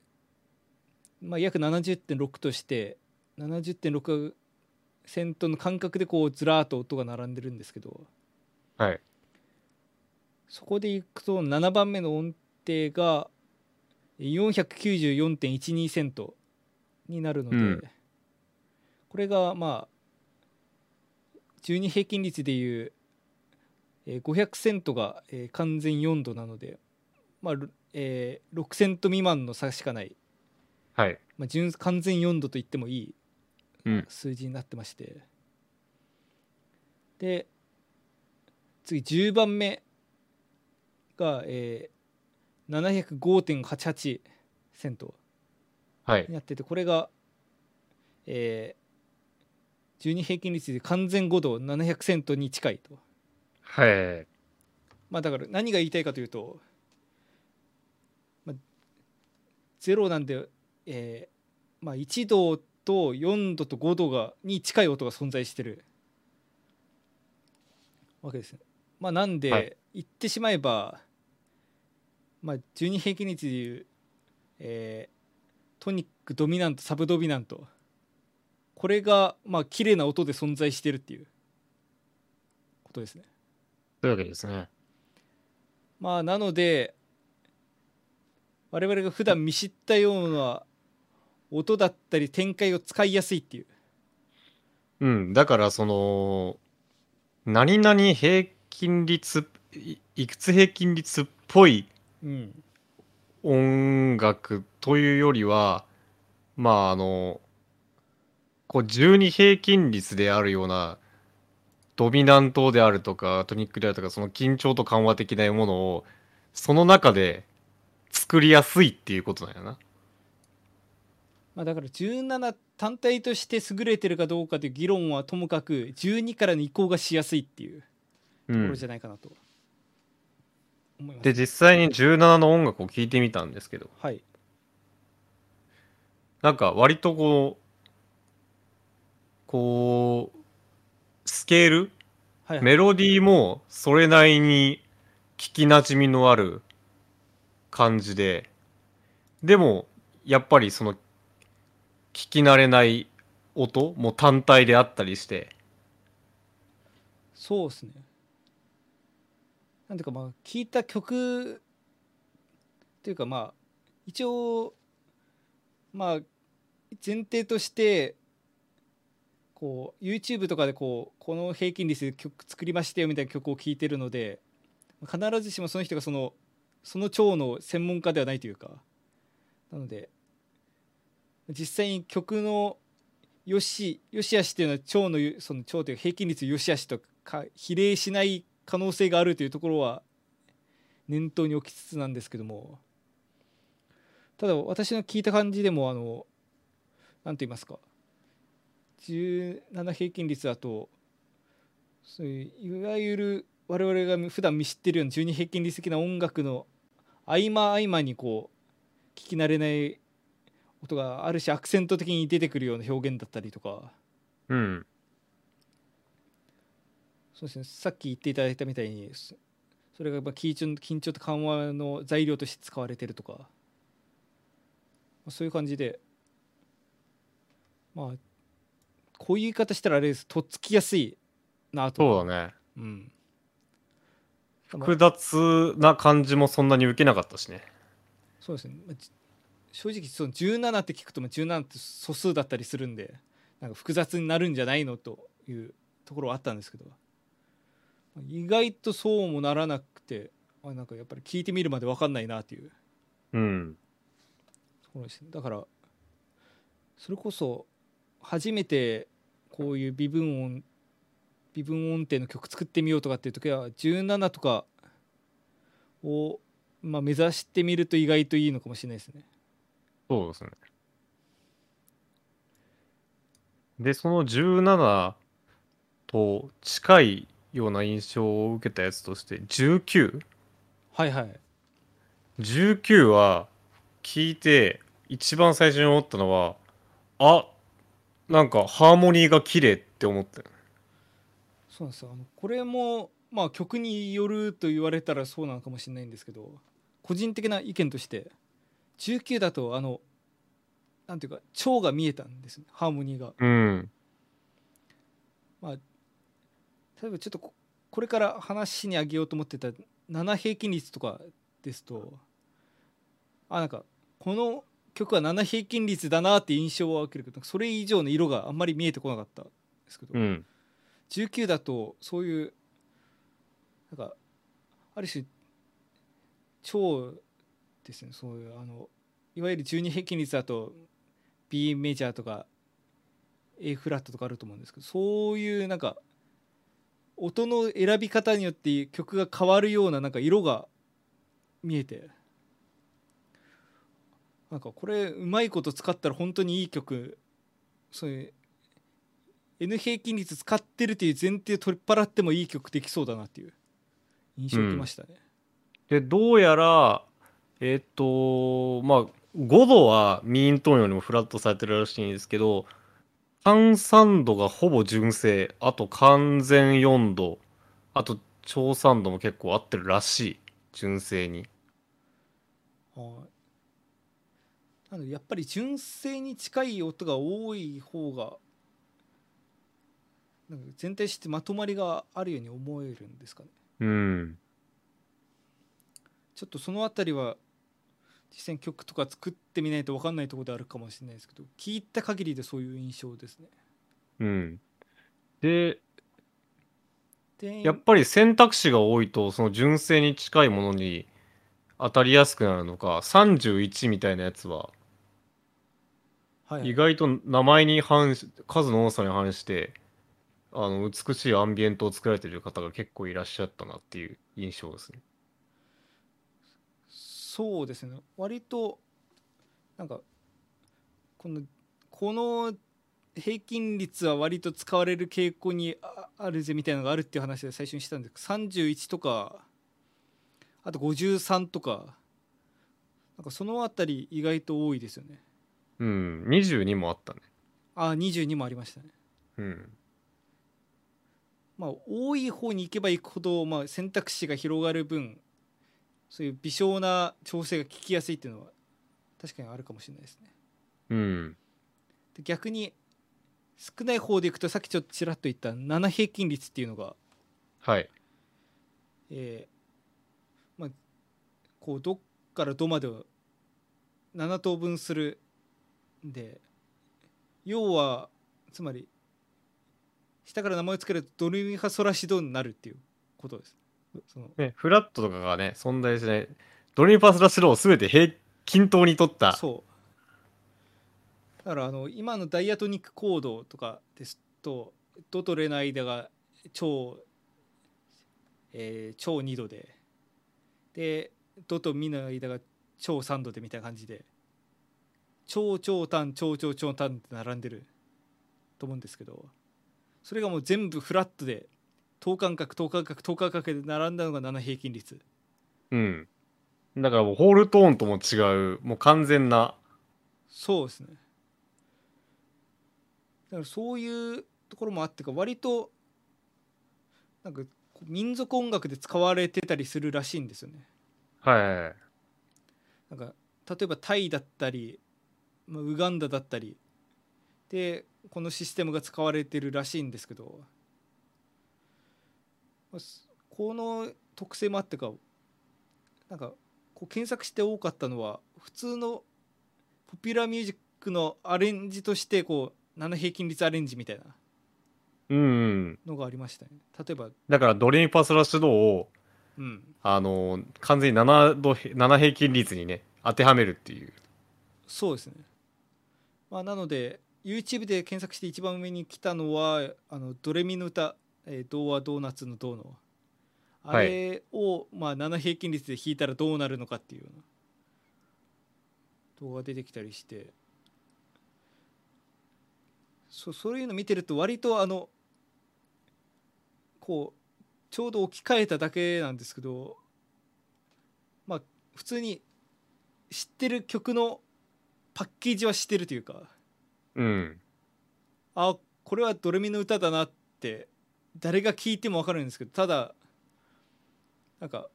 まあ、約70.6として70.6セントの間隔でこうずらーっと音が並んでるんですけど。はい。そこでいくと7番目の音程が494.12セントになるので、うん。これがまあ12平均率でいうえー500セントがえー完全4度なので、まあろえー6セント未満の差しかない、はい。まあ、純完全4度と言ってもいいうん。数字になってまして。で次10番目が、えー、705.88セントはい。になっててこれが、えー、12平均率で完全5度700セントに近いと。はいまあだから何が言いたいかというと、まあ、0なんで、えーまあ、1度と4度と5度がに近い音が存在してるわけです。ね。まあなんで、はい。言ってしまえばまあ12平均律でいう、えートニックドミナントサブドミナントこれがまあ綺麗な音で存在してるっていうことですねというわけですね。まあなので我々が普段見知ったような音だったり展開を使いやすいっていううん。だから、その、何々平均率、いいくつ平均率っぽいうん音楽というよりは、まあ、あの、こう、12平均率であるような、ドミナントであるとか、トニックであるとか、その緊張と緩和的なものを、その中で作りやすいっていうことなんやな。まあだから17単体として優れてるかどうかという議論はともかく12からの移行がしやすいっていううんところじ。ゃないかなと思います、で、実際に17の音楽を聴いてみたんですけど、はいなんか割とこう、こう、スケール？はいはい。メロディーもそれなりに聞きなじみのある感じで、でも、やっぱりその、聞き慣れない音も単体であったりして、そうですね。なんていうかまあ聞いた曲っていうかまあ一応まあ前提としてこう YouTube とかでこうこの平均率で曲作りましたよみたいな曲を聴いてるので必ずしもその人がそのその超の専門家ではないというかなので実際に曲のよしよしあしっていうのは超のその超という平均率よしあしとか比例しない可能性があるというところは念頭に置きつつなんですけども。ただ私の聞いた感じでもあの何と言いますか17平均率だとそういういわゆる我々が普段見知ってるような12平均率的な音楽の合間合間にこう聞き慣れない音があるしアクセント的に出てくるような表現だったりとか。うん。そうですね。さっき言っていただいたみたいにそそれがまあ緊張緊張と緩和の材料として使われてるとか、まあそういう感じで。まあこういう言い方したらあれです。とっつきやすいなとそうだね。うん。複雑な感じもそんなに受けなかったしね。そうですね、正直その17って聞くとまあ17って素数だったりするんでなんか複雑になるんじゃないのというところはあったんですけど。まあ意外とそうもならなくてあなんかやっぱり聞いてみるまで分かんないなっていう。うん。ところですね。だからそれこそ初めてこういう微分音微分音程の曲作ってみようとかっていう時は17とかを、まあ、目指してみると意外といいのかもしれないですね。そうですね。で、その17と近いような印象を受けたやつとして、19?19 はいはい。19は聞いて一番最初に思ったのは、あなんかハーモニーが綺麗って思ったよそうなんですよこれもまあ曲によると言われたらそうなのかもしれないんですけど個人的な意見として19だとあのなんていうか腸が見えたんですねハーモニーが。うん。例えばちょっとここれから話にあげようと思ってた7平均率とかですとあなんかこの曲は7平均率だなって印象は受けるけどそれ以上の色があんまり見えてこなかったんですけど、うん。19だとそういうなんかある種超ですねそういうあのいわゆる12平均率だと B メジャーとか A フラットとかあると思うんですけどそういうなんか音の選び方によって曲が変わるようななんか色が見えてなんかこれうまいこと使ったら本当にいい曲。そういう N 平均率使ってるっていう前提を取っ払ってもいい曲できそうだなっていう。印象を受けましたね。で、どうやら、えっ、と、まあ、5度はミーントーンよりもフラットされてるらしいんですけど、換算度がほぼ純正、あと完全4度、あと超サンドも結構合ってるらしい。純正に。はいなのでやっぱり純正に近い音が多い方がなんか全体としてまとまりがあるように思えるんですかね。うん。ちょっとそのあたりは実際に曲とか作ってみないと分かんないところであるかもしれないですけど聞いた限りでそういう印象ですね。うん。ででやっぱり選択肢が多いとその純正に近いものに当たりやすくなるのか31みたいなやつははい意外と名前に反し数の多さに反してあの美しいアンビエントを作られてる方が結構いらっしゃったなっていう印象ですね。そうですね。割となんかこのこの平均率は割と使われる傾向にああるぜみたいなのがあるっていう話で最初にしたんですけど31とかあと53とかなんかそのあたり意外と多いですよねうん、22もあったね。あ22もありましたねうん。まあ多い方に行けば行くほど、まあ、選択肢が広がる分そういう微小な調整が効きやすいっていうのは確かにあるかもしれないですねうん。で逆に少ない方でいくとさっきちょっとちらっと言った7平均率っていうのが、はい。えーまあ、こうどっからどまでを7等分するんで要はつまり下から名前を付けるとドレミファソラシドになるっていうことです。そのね、フラットとかがね、存在しない、ドレミパスラスローを全て平均等に取った。そう。だからあの今のダイアトニックコードとかですとドとレの間が超、えー超2度ででドとミの間が超3度でみたいな感じで超超単超超超単って並んでると思うんですけどそれがもう全部フラットで等間隔等間隔等間隔で並んだのが7平均率うん。だからもうホールトーンとも違う、もう完全な。そうですねだからそういうところもあってか割となんか民族音楽で使われてたりするらしいんですよねはいはいはい。なんか例えばタイだったり、まあ、ウガンダだったりでこのシステムが使われてるらしいんですけど、まあすこの特性もあってかなんかこう検索して多かったのは普通のポピュラーミュージックのアレンジとしてこう7平均率アレンジみたいなうん、うん。のがありましたね例えばだからドレミパスラッシュドを、うんあの完全に7度、7平均率にね、当てはめるっていう。そうですね、まあ、なので YouTube で検索して一番上に来たのはあのドレミの歌「えー、童話ドーナツの銅の。あはい。れを、まあ、7平均率で弾いたらどうなるのかっていうような。動画が出てきたりして。そそういうの見てると割とあのこうちょうど置き換えただけなんですけどまあ普通に知ってる曲のパッケージはしてるというかうん。あこれはドレミの歌だなって誰が聴いても分かるんですけどただなんか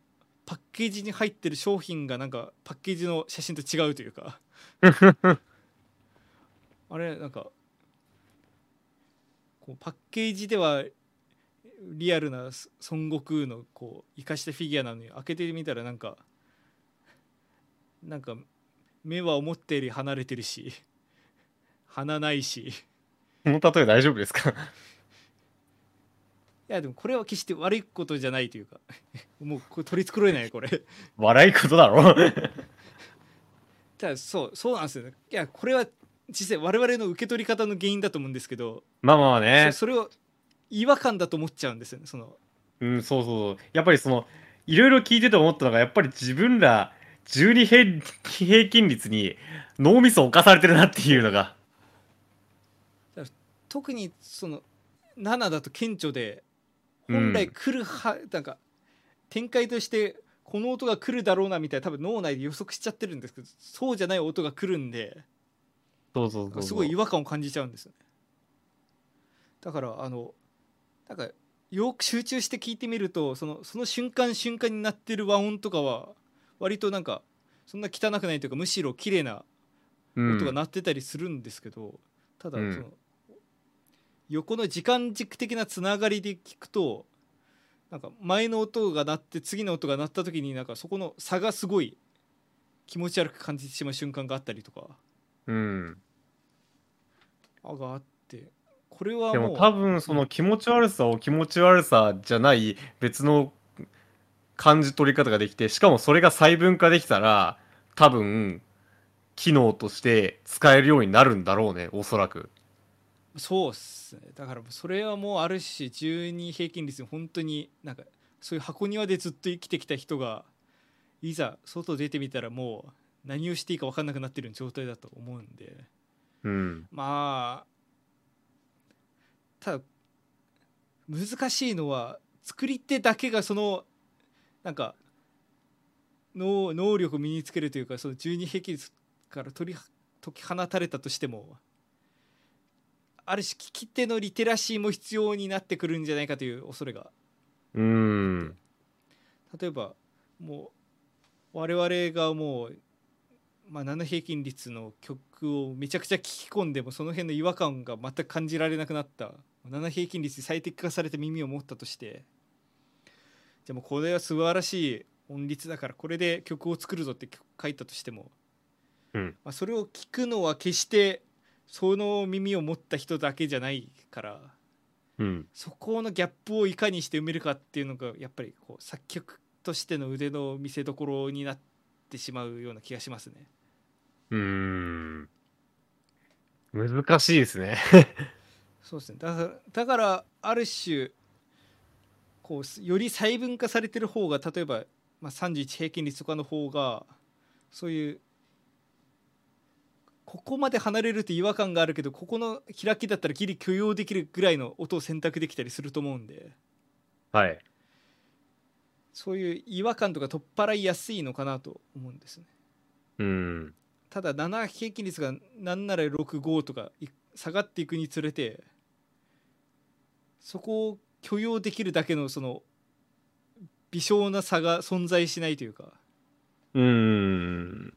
パッケージに入ってる商品がなんかパッケージの写真と違うというか あれなんかこうパッケージではリアルな孫悟空のこう生かしたフィギュアなのに開けてみたらなんかなんか目は思ったより離れてるし鼻ないし。この例え大丈夫ですか？いやでもこれは決して悪いことじゃないというか もうこれ取り繕えないこれ。笑いことだろ？ただそうそうなんですよね。いやこれは実際我々の受け取り方の原因だと思うんですけど、まあまあね。そ。それを違和感だと思っちゃうんですよねその。うん、そうそう。やっぱりその、いろいろ聞いてて思ったのが、やっぱり自分ら12平平均率に脳みそを侵されてるなっていうのが。特にその7だと顕著でうん本来来るは、なんか展開としてこの音が来るだろうなみたいな多分脳内で予測しちゃってるんですけどそうじゃない音が来るんでそうそう。すごい違和感を感じちゃうんですよねだからあのなんかよく集中して聞いてみるとそのその瞬間瞬間になってる和音とかは割となんかそんな汚くないというかむしろ綺麗なうん音が鳴ってたりするんですけど、ただそうんの、横の時間軸的なつながりで聞くとなんか前の音が鳴って次の音が鳴った時になんかそこの差がすごい気持ち悪く感じてしまう瞬間があったりとかうん。あがあってこれはもうでも多分その気持ち悪さを気持ち悪さじゃない別の感じ取り方ができてしかもそれが細分化できたら多分機能として使えるようになるんだろうねおそらく。そうっすね。だからそれはもうあるし12平均率本当になんかそういう箱庭でずっと生きてきた人がいざ外出てみたらもう何をしていいか分かんなくなってる状態だと思うんで。うん。まあただ難しいのは作り手だけがそのなんか能能力を身につけるというかその12平均率から取り解き放たれたとしてもある種聞き手のリテラシーも必要になってくるんじゃないかという恐れが。うん。例えばもう我々がもう、まあ、7平均率の曲をめちゃくちゃ聞き込んでもその辺の違和感が全く感じられなくなった。7平均率に最適化された耳を持ったとしてじゃあもうこれは素晴らしい音律だからこれで曲を作るぞって書いたとしても、うん。まあ、それを聞くのは決してその耳を持った人だけじゃないからうん。そこのギャップをいかにして埋めるかっていうのがやっぱりこう作曲としての腕の見せ所になってしまうような気がしますね。うん。難しいですね。そうですね。だだからある種こうより細分化されてる方が例えば、まあ、31平均率とかの方がそういうここまで離れると違和感があるけどここの開きだったらギリ許容できるぐらいの音を選択できたりすると思うんで。はい。そういう違和感とか取っ払いやすいのかなと思うんですね。うん。ただ7平均率がなんなら65とかい下がっていくにつれてそこを許容できるだけのその微小な差が存在しないというか。うん。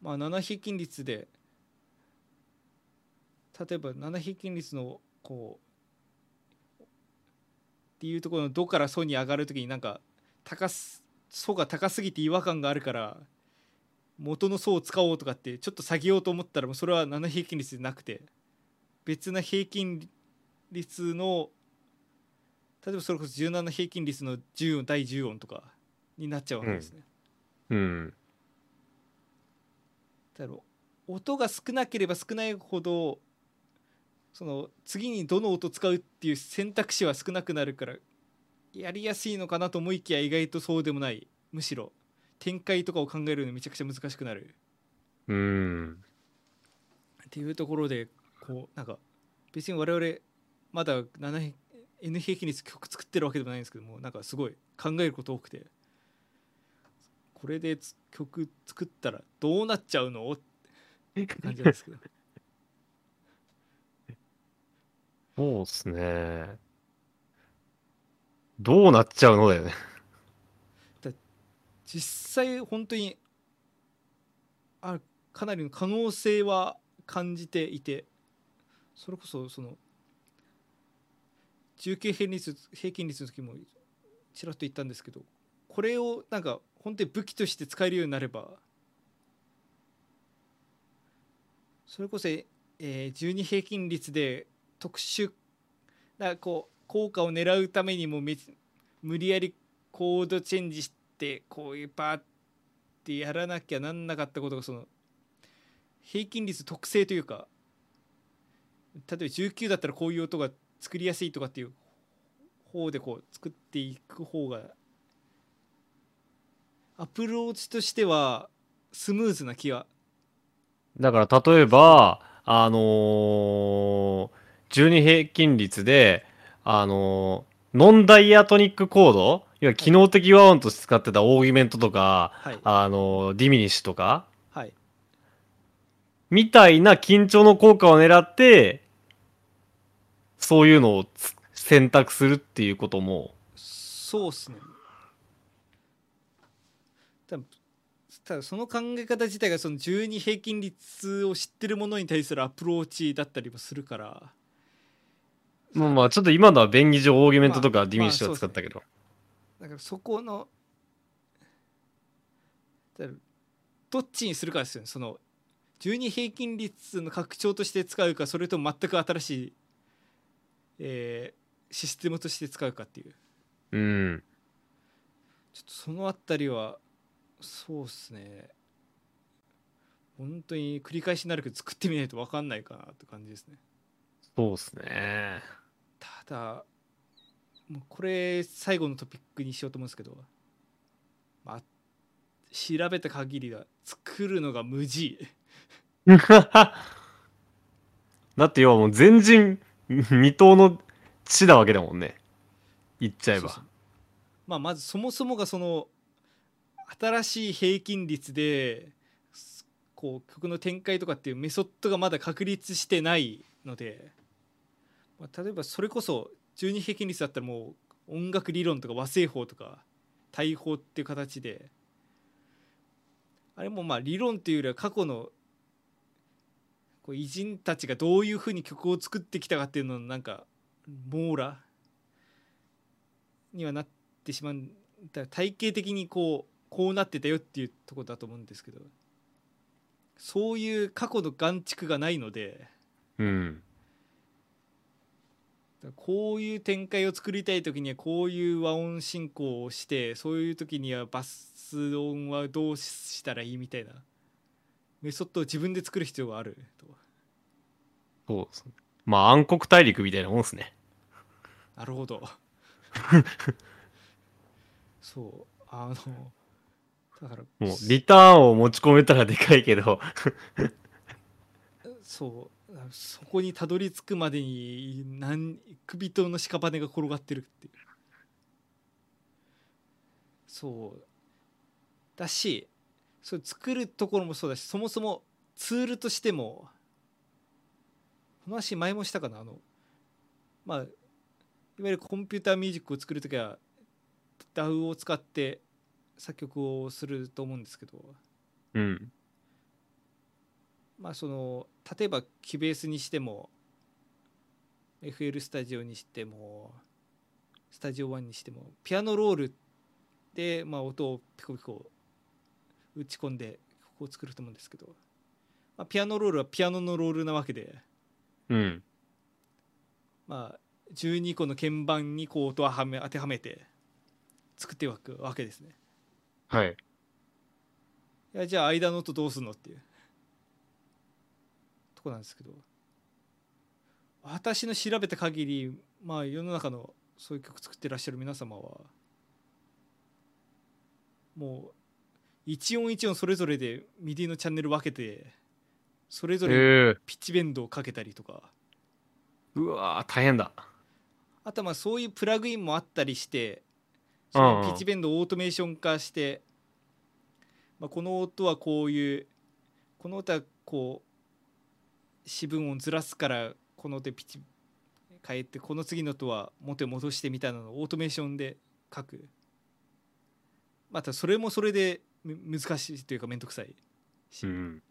まあ7平均率で例えば7平均率のこうっていうところの「ド」から「ソ」に上がる時になんか高す「ソ」が高すぎて違和感があるから元の「ソ」を使おうとかってちょっと下げようと思ったらもうそれは7平均率でなくて別な平均率の例えばそれこそ17平均率の10音第10音とかになっちゃうわけですね。うんだろう音が少なければ少ないほどその次にどの音使うっていう選択肢は少なくなるからやりやすいのかなと思いきや意外とそうでもないむしろ展開とかを考えるのめちゃくちゃ難しくなるうんっていうところでこうなんか別に我々まだ7平 N 平均率曲作ってるわけでもないんですけどもなんかすごい考えること多くて。これでつ曲作ったらどうなっちゃうの？って感じなんですけど。そうっすね。どうなっちゃうのだよね。実際本当にあかなりの可能性は感じていてそれこそその19平均率平均率の時もちらっと言ったんですけどこれをなんか本当に武器として使えるようになればそれこそ、えー12平均率で特殊なこう効果を狙うためにもめ無理やりコードチェンジしてこういうパーってやらなきゃなんなかったことがその平均率特性というか例えば19だったらこういう音が作りやすいとかっていう方でこう作っていく方がアプローチとしてはスムーズな気はだから例えばあのー、12平均律であのーノンダイアトニックコードいわゆる機能的和音として使ってたオーギュメントとか、はい。あのーディミニッシュとかはい。みたいな緊張の効果を狙ってそういうのをつ選択するっていうことも。そうっすね。ただただその考え方自体がその12平均律を知ってるものに対するアプローチだったりもするから。まあまあちょっと今のは便宜上オーギュメントとまあかディミニッシュを使ったけど、だからそこのどっちにするかですよね。その12平均律の拡張として使うかそれとも全く新しい、えーシステムとして使うかっていう。うん。ちょっとそのあたりはそうっすね。本当に繰り返しになるけど作ってみないと分かんないかなって感じですね。そうっすね。ただもうこれ最後のトピックにしようと思うんですけど、まあ、調べた限りは作るのが無事。だって要はもう全人 未踏の地なわけだもんね。言っちゃえば。そうそう。まあまずそもそもがその新しい平均率でこう曲の展開とかっていうメソッドがまだ確立してないので、まあ、例えばそれこそ12平均率だったらもう音楽理論とか和製法とか大法っていう形であれもまあ理論っていうよりは過去のこう偉人たちがどういうふうに曲を作ってきたかっていうののなんか網羅にはなってしまう体系的にこうこうなってたよっていうところだと思うんですけどそういう過去の眼蓄がないのでうん。こういう展開を作りたい時にはこういう和音進行をしてそういう時にはバス音はどうしたらいいみたいなメソッドを自分で作る必要があると。そうっすね。まあ暗黒大陸みたいなもんっすね。なるほど。そう。あのだからもうリターンを持ち込めたらでかいけど。そう。そこにたどり着くまでに何首との屍が転がってるっていう。そう。だしそう作るところもそうだしそもそもツールとしてもこの話前もしたかなあのまあいわゆるコンピューターミュージックを作る時は DAW を使って作曲をすると思うんですけど。うん。まあその例えばキュベースにしても FL スタジオにしてもスタジオ1にしてもピアノロールで、まあ、音をピコピコ打ち込んで曲を作ると思うんですけど、まあ、ピアノロールはピアノのロールなわけで、うん。まあ、12個の鍵盤にこう音をはめ当てはめて作っていくわけですね。はい。いやじゃあ間の音どうすんのっていう。とこなんですけど私の調べた限りまあ世の中のそういう曲作ってらっしゃる皆様はもう一音一音それぞれで MIDIのチャンネル分けてそれぞれええ。ピッチベンドをかけたりとか。うわー大変だ。あとはまあそういうプラグインもあったりしてそのピッチベンドをオートメーション化して、まあ、この音はこういうこの音はこう四分音ずらすからこの音でピッチ変えてこの次の音は元に戻してみたいなのをオートメーションで書く。またそれもそれでむ難しいというか面倒くさいし、うん。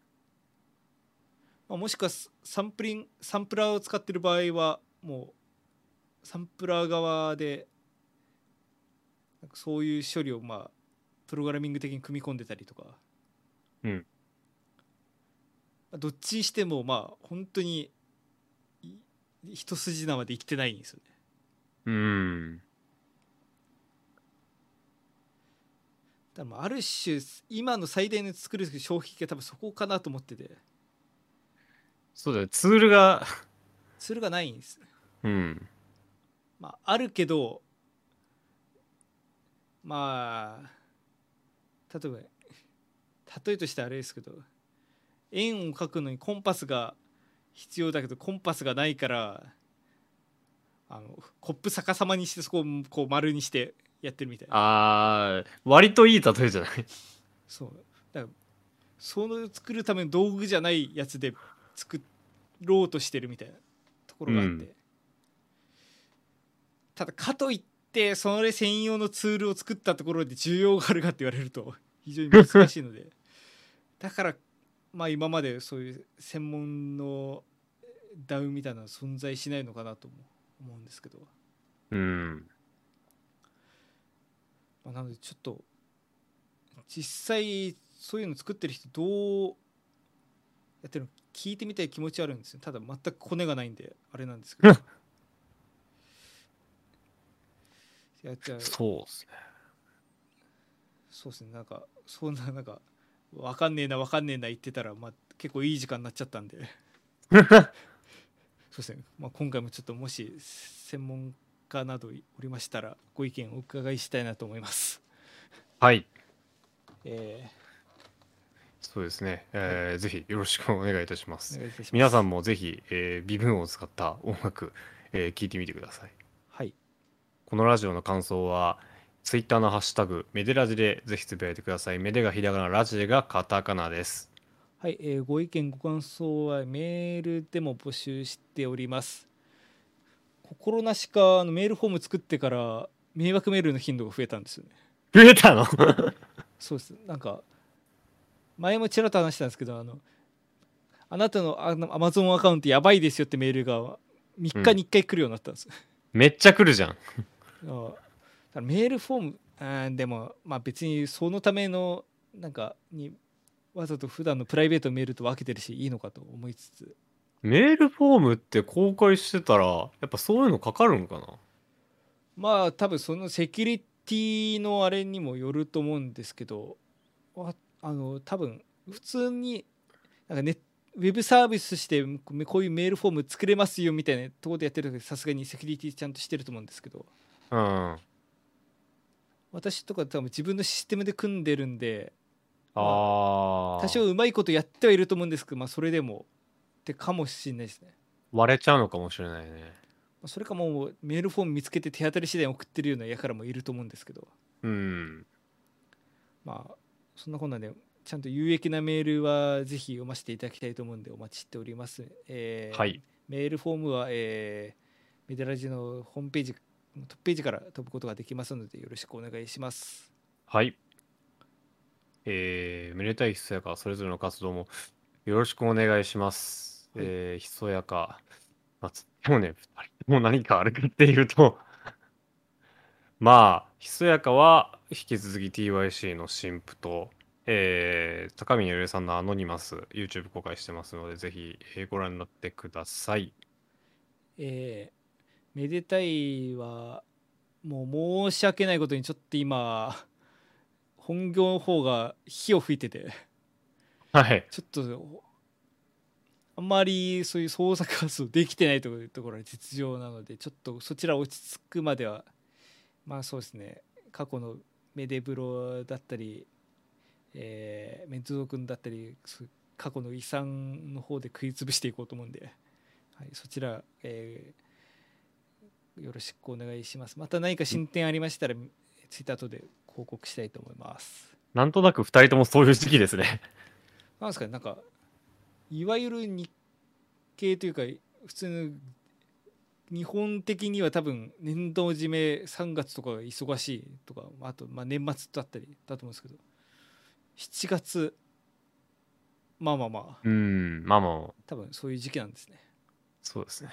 まあ、もしくはスサンプリンサンプラーを使ってる場合はもうサンプラー側でなんかそういう処理をまあプログラミング的に組み込んでたりとか、うん。まあどっちにしてもまあ本当にい一筋縄で生きてないんですよね。うんだからまあある種今の最大の作る消費が多分そこかなと思ってて。そうだよツールが それがないんです。うん。まあ、あるけどまあ例えば例えとしてあれですけど円を描くのにコンパスが必要だけどコンパスがないからあのコップ逆さまにしてそこをこう丸にしてやってるみたいな。あー割といい例えじゃない？そう。だからその作るための道具じゃないやつで作ろうとしてるみたいなところがあって、ただかといってそれ専用のツールを作ったところで需要があるかって言われると 非常に難しいので。だからまあ今までそういう専門のダウンみたいなのは存在しないのかなとも思うんですけど、うん。まあ、なのでちょっと実際そういうの作ってる人どうやってるの聞いてみたい気持ちはあるんですよ。ただ全くコネがないんであれなんですけど。いやじゃあそうですね。そうですね。なんかそんななんかわかんねえなわかんねえな言ってたら、まあ、結構いい時間になっちゃったんで。そうですね、まあ、今回もちょっともし専門家などおりましたらご意見お伺いしたいなと思います。はい。えそうですね。えーぜひよろしくお願いいたしまー、すます。皆さんもぜひ、えー微分を使った音楽、えー聞いてみてください。はいこのラジオの感想は、ツイッターのハッシュタグ、メデラジでぜひつぶやいてください。メデがひらがな、ラジがカタカナです。はい、えーご意見ご感想はメールでも募集しております心なしかあのメールフォーム作ってから迷惑メールの頻度が増えたんですよね。増えたの？そうです。なんか前もちらっと話したんですけどあのあなたのあの Amazon アカウントやばいですよってメールが3日に1回来るようになったんです、めっちゃ来るじゃん。あ。だからメールフォームあーでもまあ別にそのためのなんかにわざと普段のプライベートメールと分けてるしいいのかと思いつつメールフォームって公開してたら、やっぱそういうのかかるんかな？まあ多分そのセキュリティのあれにもよると思うんですけどわあの多分普通になんかネウェブサービスしてこういうメールフォーム作れますよみたいなところでやってる時さすがにセキュリティちゃんとしてると思うんですけどうん。あ私とか多分自分のシステムで組んでるんであー。多少うまいことやってはいると思うんですけど、まあ、それでもってかもしれないですね。割れちゃうのかもしれないね。まあそれかもうメールフォーム見つけて手当たり次第送ってるようなやからもいると思うんですけどうん。まあそんなこんなんでちゃんと有益なメールはぜひ読ませていただきたいと思うんでお待ちしております。えーはい。メールフォームは、えーメデラジのホームページトップページから飛ぶことができますのでよろしくお願いします。はい。えー、めでたいひそやか、それぞれの活動もよろしくお願いします。はいえー、ひそやか、まあ、つでもね、二人とも何かあるかっていうと、まあ、ひそやかは引き続き TYC の新婦と、えー、高宮ゆりさんのアノニマス、YouTube 公開してますので、ぜひ、えーご覧になってください。えーめでたいはもう申し訳ないことにちょっと今 本業の方が火を吹いててはい。ちょっとあんまりそういう創作活動できてないというところが実情なのでちょっとそちら落ち着くまではまあそうですね。過去のメデブロだったり、えーメンツゾ君だったり過去の遺産の方で食い潰していこうと思うんで、はい、そちら、えーよろしくお願いします。また何か進展ありましたらツイッター等で報告したいと思います。なんとなく二人ともそういう時期ですね。なんですかねなんかいわゆる日系というか普通の日本的には多分年度締め3月とかが忙しいとかあとまあ年末だったりだと思うんですけど7月まあまあまあうん、まあまあ、多分そういう時期なんですねそうですね。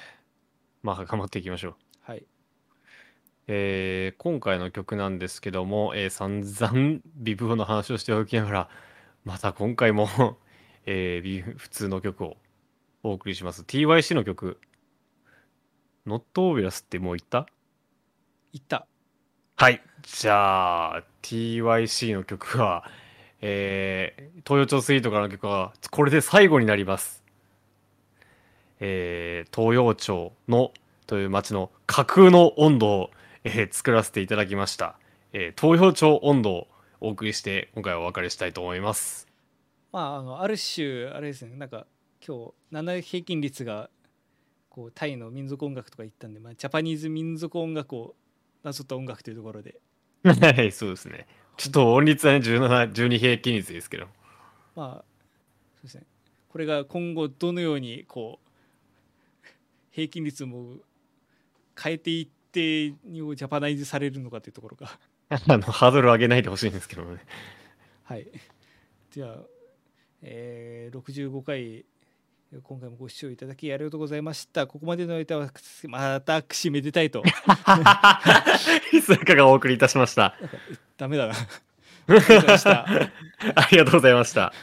まあ、頑張っていきましょう。はいえー今回の曲なんですけども、えー散々ビブオの話をしておきながら、また今回も、えービ普通の曲をお送りします。TYC の曲、Not Obvious ってもう言った？行ったはい。じゃあ、TYC の曲は、えー、東洋町スイートからの曲は、これで最後になります。えー、東洋町のという町の架空の温度を、えー作らせていただきました。えー、東洋町温度をお送りして、今回はお別れしたいと思います。まああのある種あれですね。なんか今日7平均率がこうタイの民族音楽とか言ったんで、まあ、ジャパニーズ民族音楽をなぞった音楽というところで。はいそうですね。ちょっと音率はね17 12平均率ですけど。まあそうですね。これが今後どのようにこう平均率も変えていってにをジャパナイズされるのかというところが。あのハードルを上げないでほしいんですけどね。はい。じゃあえー、65回今回もご視聴いただきありがとうございました。ここまでの歌はまたくめでたいと。いつかがお送りいたしました。ダメだな。ありがとうございました。